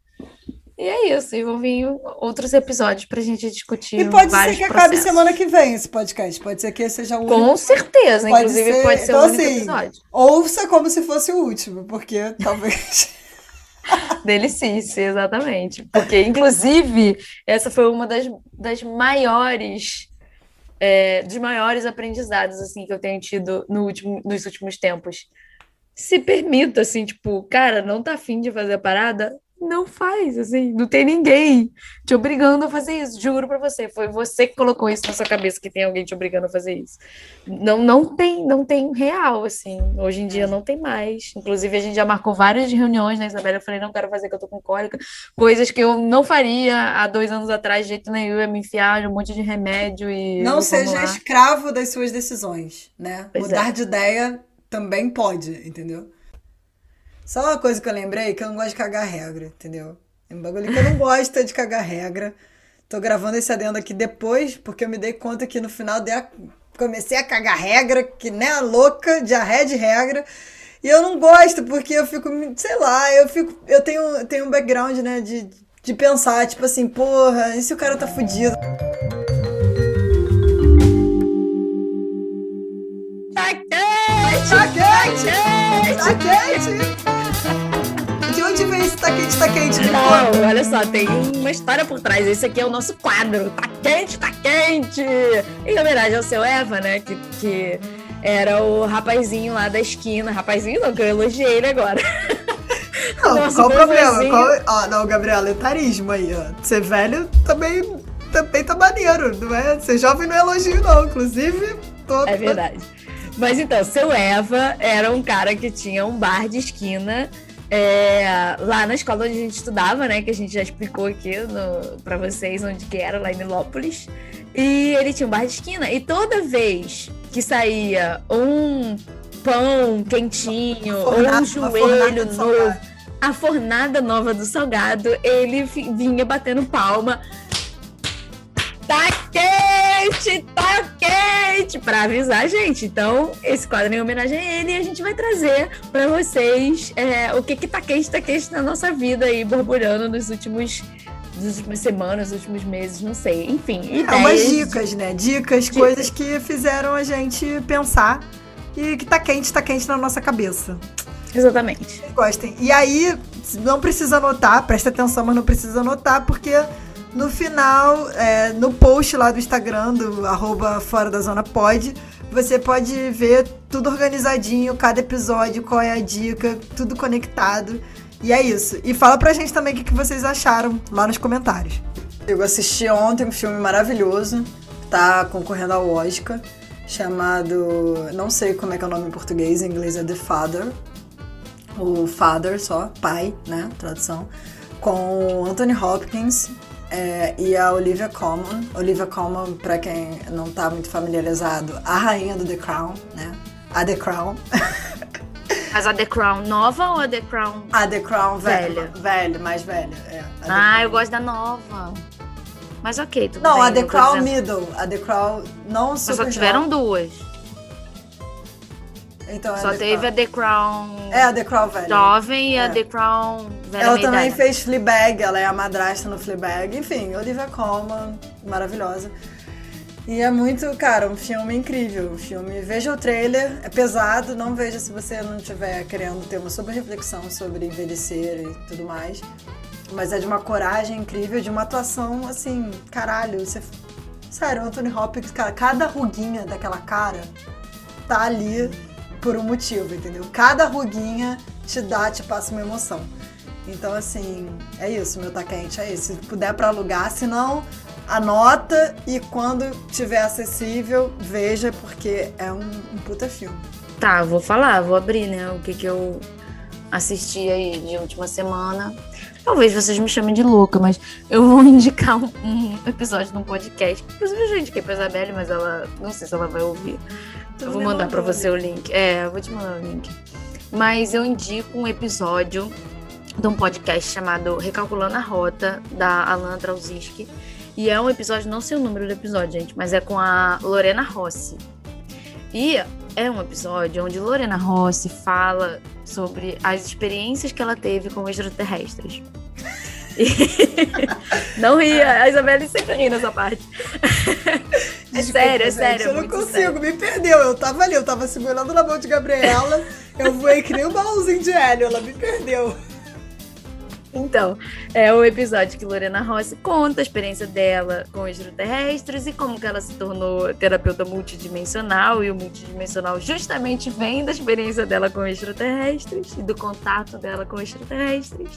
E é isso, e vão vir outros episódios para a gente discutir. E pode ser que acabe semana que vem esse podcast. Pode ser que seja o último. Com certeza, pode inclusive ser... pode ser então, o único assim, episódio. Ouça como se fosse o último, porque talvez. Delicice, exatamente. Porque, inclusive, essa foi uma das, das maiores é, dos maiores aprendizados assim que eu tenho tido no último, nos últimos tempos. Se permita, assim, tipo, cara, não tá afim de fazer a parada? Não faz, assim, não tem ninguém te obrigando a fazer isso, juro para você. Foi você que colocou isso na sua cabeça que tem alguém te obrigando a fazer isso. Não, não tem, não tem real, assim. Hoje em dia não tem mais. Inclusive, a gente já marcou várias reuniões, né, Isabela? Eu falei, não quero fazer que eu tô com cólica. Coisas que eu não faria há dois anos atrás, de jeito nenhum, ia me enfiar um monte de remédio e. Não seja escravo das suas decisões, né? Pois Mudar é. de ideia também pode, entendeu? Só uma coisa que eu lembrei, que eu não gosto de cagar regra, entendeu? É um bagulho que eu não gosto de cagar regra. Tô gravando esse adendo aqui depois, porque eu me dei conta que no final de a... comecei a cagar regra, que nem a louca, diarreia de regra. E eu não gosto, porque eu fico, sei lá, eu fico. Eu tenho, tenho um background, né, de, de pensar, tipo assim, porra, e se o cara tá fudido? Tá quente! Tá quente! Tá quente! Esse tá quente, tá quente? Não, olha só, tem uma história por trás. Esse aqui é o nosso quadro. Tá quente, tá quente! Em homenagem ao seu Eva, né? Que, que era o rapazinho lá da esquina. Rapazinho não, que eu elogiei ele agora. Não, Nossa, qual o problema? Qual... Ó, não, Gabriela, etarismo aí, ó. Ser velho também, também tá maneiro, não é? Ser jovem não é elogio, não. Inclusive, todo. É verdade. Mas então, seu Eva era um cara que tinha um bar de esquina é, lá na escola onde a gente estudava, né? Que a gente já explicou aqui para vocês onde que era, lá em Milópolis. E ele tinha um bar de esquina. E toda vez que saía um pão quentinho ou um joelho novo, a fornada nova do salgado, ele vinha batendo palma. Tá quente, tá quente, para avisar a gente. Então, esse quadro é em homenagem a ele e a gente vai trazer para vocês é, o que que tá quente, tá quente na nossa vida aí, borbulhando nos últimos das últimas semanas, nos últimos meses, não sei. Enfim, ideias. É umas dicas, né? Dicas, dicas, coisas que fizeram a gente pensar e que tá quente, tá quente na nossa cabeça. Exatamente. Gostem. E aí, não precisa anotar, presta atenção, mas não precisa anotar, porque no final, é, no post lá do Instagram, do arroba Fora da Zona Pod, você pode ver tudo organizadinho, cada episódio, qual é a dica, tudo conectado. E é isso. E fala pra gente também o que vocês acharam lá nos comentários. Eu assisti ontem um filme maravilhoso, tá concorrendo ao Oscar, chamado. Não sei como é que é o nome em português, em inglês é The Father. O Father só, pai, né? Tradução. Com Anthony Hopkins é, e a Olivia Colman. Olivia Colman, pra quem não tá muito familiarizado, a rainha do The Crown, né? A The Crown. Mas a The Crown nova ou a The Crown A The Crown velha? Velha, velha mais velha. É, ah, eu gosto da nova. Mas ok, tudo não, bem. Não, a The Crown dizendo... Middle. A The Crown não Mas só tiveram duas. Então, Só teve Crown. a The Crown. É a The Crown velha. Jovem e a é. The Crown velha. Ela também fez Fleabag, ela é a madrasta no Fleabag. Enfim, Olivia Colman, maravilhosa. E é muito, cara, um filme incrível. Um filme. Veja o trailer, é pesado, não veja se você não estiver querendo ter uma sobre reflexão sobre envelhecer e tudo mais. Mas é de uma coragem incrível, de uma atuação assim, caralho, você. Sério, Anthony Hopkins, cara, cada ruguinha daquela cara tá ali por um motivo, entendeu? Cada ruguinha te dá, te passa uma emoção. Então, assim, é isso, meu tá quente, é isso. Se puder para alugar, se não, anota e quando tiver acessível, veja, porque é um, um puta filme. Tá, vou falar, vou abrir, né, o que que eu assisti aí de última semana. Talvez vocês me chamem de louca, mas eu vou indicar um, episódio de um podcast. Inclusive, eu já indiquei pra Isabelle, mas ela não sei se ela vai ouvir. Eu vou mandar para você o link. É, eu vou te mandar o link. Mas eu indico um episódio de um podcast chamado Recalculando a Rota, da Alan Trauzinski. E é um episódio, não sei o número do episódio, gente, mas é com a Lorena Rossi. E é um episódio onde Lorena Rossi fala sobre as experiências que ela teve com extraterrestres. não ria, a Isabelle sempre ri nessa parte. é sério, é sério. eu não consigo, sério. me perdeu. Eu tava ali, eu tava segurando na mão de Gabriela, eu voei que nem um balãozinho de hélio, ela me perdeu. Então, é o episódio que Lorena Rossi conta a experiência dela com extraterrestres e como que ela se tornou terapeuta multidimensional e o multidimensional justamente vem da experiência dela com extraterrestres e do contato dela com extraterrestres.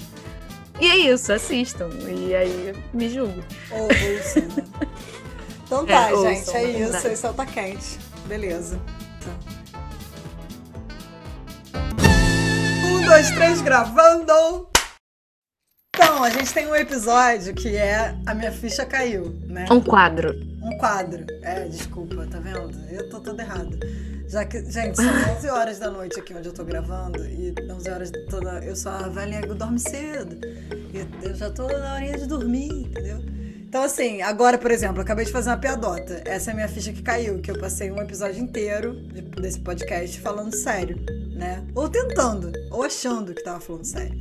E é isso, assistam. E aí me julgo. Ouçam. então tá, é, gente, é isso. Esse é o Tá Quente. Beleza. Um, dois, três, gravando! Então, a gente tem um episódio que é A Minha Ficha Caiu, né? Um quadro. Um quadro. É, desculpa, tá vendo? Eu tô toda errada. Já que, gente, são 11 horas da noite aqui onde eu tô gravando. E 11 horas toda. Eu sou a velhinha que dorme cedo. E eu já tô na horinha de dormir, entendeu? Então, assim, agora, por exemplo, acabei de fazer uma piadota. Essa é a minha ficha que caiu, que eu passei um episódio inteiro desse podcast falando sério, né? Ou tentando, ou achando que tava falando sério.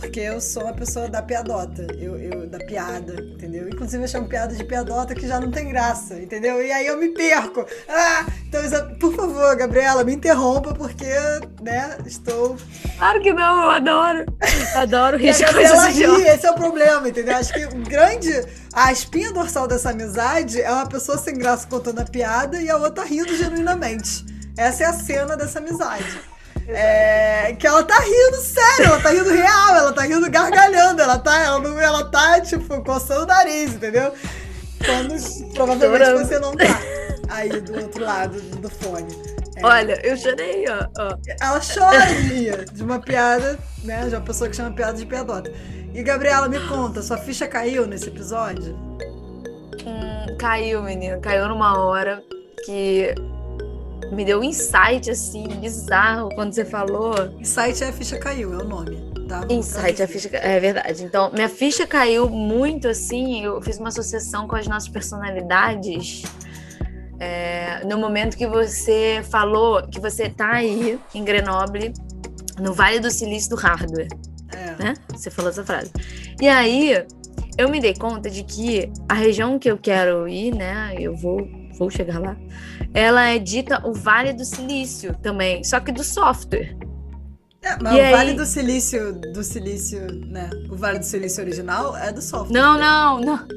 Porque eu sou uma pessoa da piadota, eu, eu, da piada, entendeu? Inclusive eu chamo piada de piadota que já não tem graça, entendeu? E aí eu me perco. Ah, então, por favor, Gabriela, me interrompa, porque, né, estou. Claro que não, eu adoro. Adoro rir de coisas ri, esse é o problema, entendeu? Acho que o grande. A espinha dorsal dessa amizade é uma pessoa sem graça contando a piada e a outra rindo genuinamente. Essa é a cena dessa amizade. É, que ela tá rindo sério, ela tá rindo real, ela tá rindo gargalhando, ela tá, ela, não, ela tá, tipo, coçando o nariz, entendeu? Quando provavelmente Chorando. você não tá aí do outro lado do fone. É. Olha, eu chorei, ó, ó. Ela chora de, de uma piada, né? De uma pessoa que chama piada de piadota. E Gabriela, me conta, sua ficha caiu nesse episódio? Hum, caiu, menina. Caiu numa hora que me deu um insight, assim, bizarro quando você falou. Insight é a ficha caiu, é o nome. Tá? Insight, a ficha é verdade. Então, minha ficha caiu muito assim. Eu fiz uma associação com as nossas personalidades. É, no momento que você falou que você tá aí em Grenoble, no Vale do Silício do Hardware. É. Né? Você falou essa frase. E aí, eu me dei conta de que a região que eu quero ir, né? Eu vou, vou chegar lá ela é dita o Vale do Silício também, só que do software. É, mas e o aí... Vale do Silício, do Silício, né? O Vale do Silício original é do software. Não, não, não.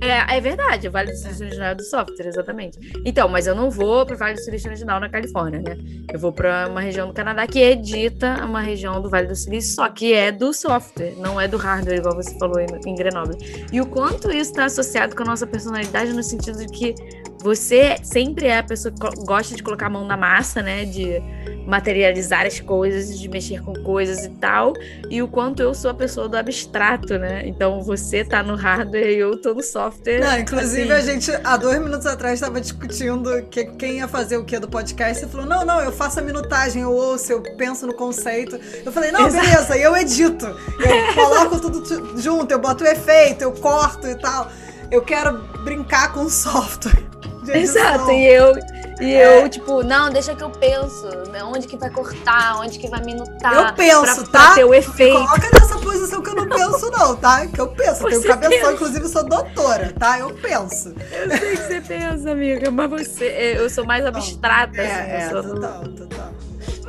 É, é verdade, o Vale do Silício original é do software, exatamente. Então, mas eu não vou para o Vale do Silício original na Califórnia, né? Eu vou para uma região do Canadá que é dita uma região do Vale do Silício, só que é do software, não é do hardware, igual você falou em Grenoble. E o quanto isso está associado com a nossa personalidade no sentido de que você sempre é a pessoa que gosta de colocar a mão na massa, né? De materializar as coisas, de mexer com coisas e tal. E o quanto eu sou a pessoa do abstrato, né? Então você tá no hardware e eu tô no software. Não, inclusive assim. a gente, há dois minutos atrás, estava discutindo que, quem ia fazer o que do podcast. Você falou: não, não, eu faço a minutagem, eu ouço, eu penso no conceito. Eu falei: não, Exato. beleza, eu edito. Eu coloco tudo junto, eu boto o efeito, eu corto e tal. eu quero brincar com software. Exato, e eu, e é. eu, tipo, não, deixa que eu penso, né? Onde que vai cortar, onde que vai minutar. Eu penso, pra, tá? Pra ter o efeito. Coloca nessa posição que eu não penso, não, tá? Que eu penso. Eu tenho cabeção, inclusive sou doutora, tá? Eu penso. Eu sei que você pensa, amiga, mas você. É, eu sou mais abstrata. É, assim, é, total.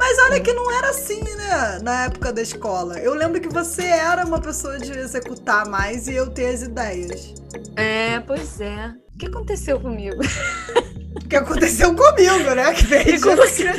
Mas olha que não era assim, né? Na época da escola. Eu lembro que você era uma pessoa de executar mais e eu ter as ideias. É, pois é. O que aconteceu comigo? O que aconteceu comigo, né? Que com você.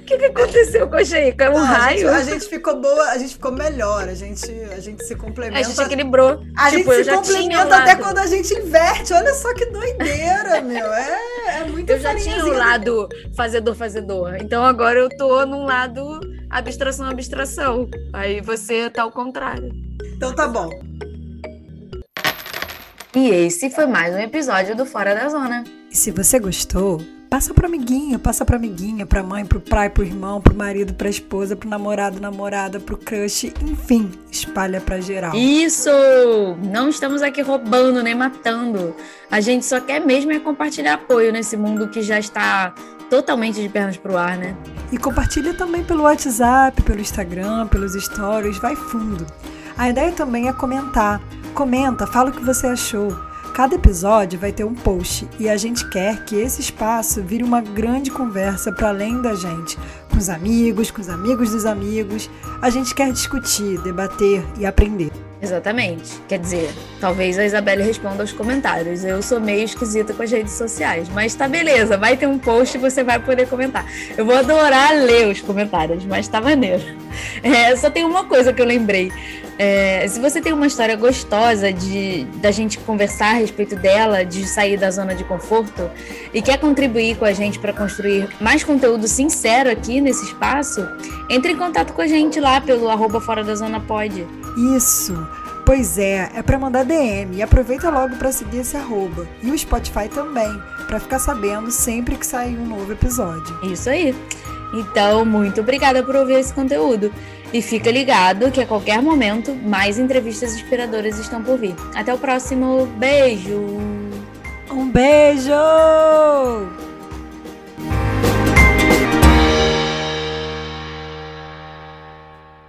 O que, que aconteceu com a Sheik? Caiu um raio? A gente, a gente, ficou boa, a gente ficou melhor, a gente, a gente se complementa. A gente equilibrou. A tipo, gente se complementa até quando a gente inverte. Olha só que doideira, meu. É, é muito Eu já tinha um lado fazedor-fazedor. Então agora eu tô num lado abstração-abstração. Aí você tá ao contrário. Então tá bom. E esse foi mais um episódio do Fora da Zona. E se você gostou, passa para amiguinha, passa para amiguinha, para mãe, para o pai, para o irmão, para o marido, para a esposa, para o namorado, namorada, para o crush, enfim, espalha para geral. Isso! Não estamos aqui roubando nem matando. A gente só quer mesmo é compartilhar apoio nesse mundo que já está totalmente de pernas pro ar, né? E compartilha também pelo WhatsApp, pelo Instagram, pelos stories, vai fundo. A ideia também é comentar. Comenta, fala o que você achou. Cada episódio vai ter um post e a gente quer que esse espaço vire uma grande conversa para além da gente, com os amigos, com os amigos dos amigos. A gente quer discutir, debater e aprender. Exatamente. Quer dizer, talvez a Isabelle responda aos comentários. Eu sou meio esquisita com as redes sociais, mas tá beleza, vai ter um post e você vai poder comentar. Eu vou adorar ler os comentários, mas tá maneiro. É, só tem uma coisa que eu lembrei. É, se você tem uma história gostosa de da gente conversar a respeito dela, de sair da zona de conforto e quer contribuir com a gente para construir mais conteúdo sincero aqui nesse espaço, entre em contato com a gente lá pelo arroba fora da zona pode. Isso. Pois é, é para mandar DM e aproveita logo para seguir esse arroba. E o Spotify também, para ficar sabendo sempre que sair um novo episódio. Isso aí. Então, muito obrigada por ouvir esse conteúdo. E fica ligado que a qualquer momento mais entrevistas inspiradoras estão por vir. Até o próximo. Beijo! Um beijo!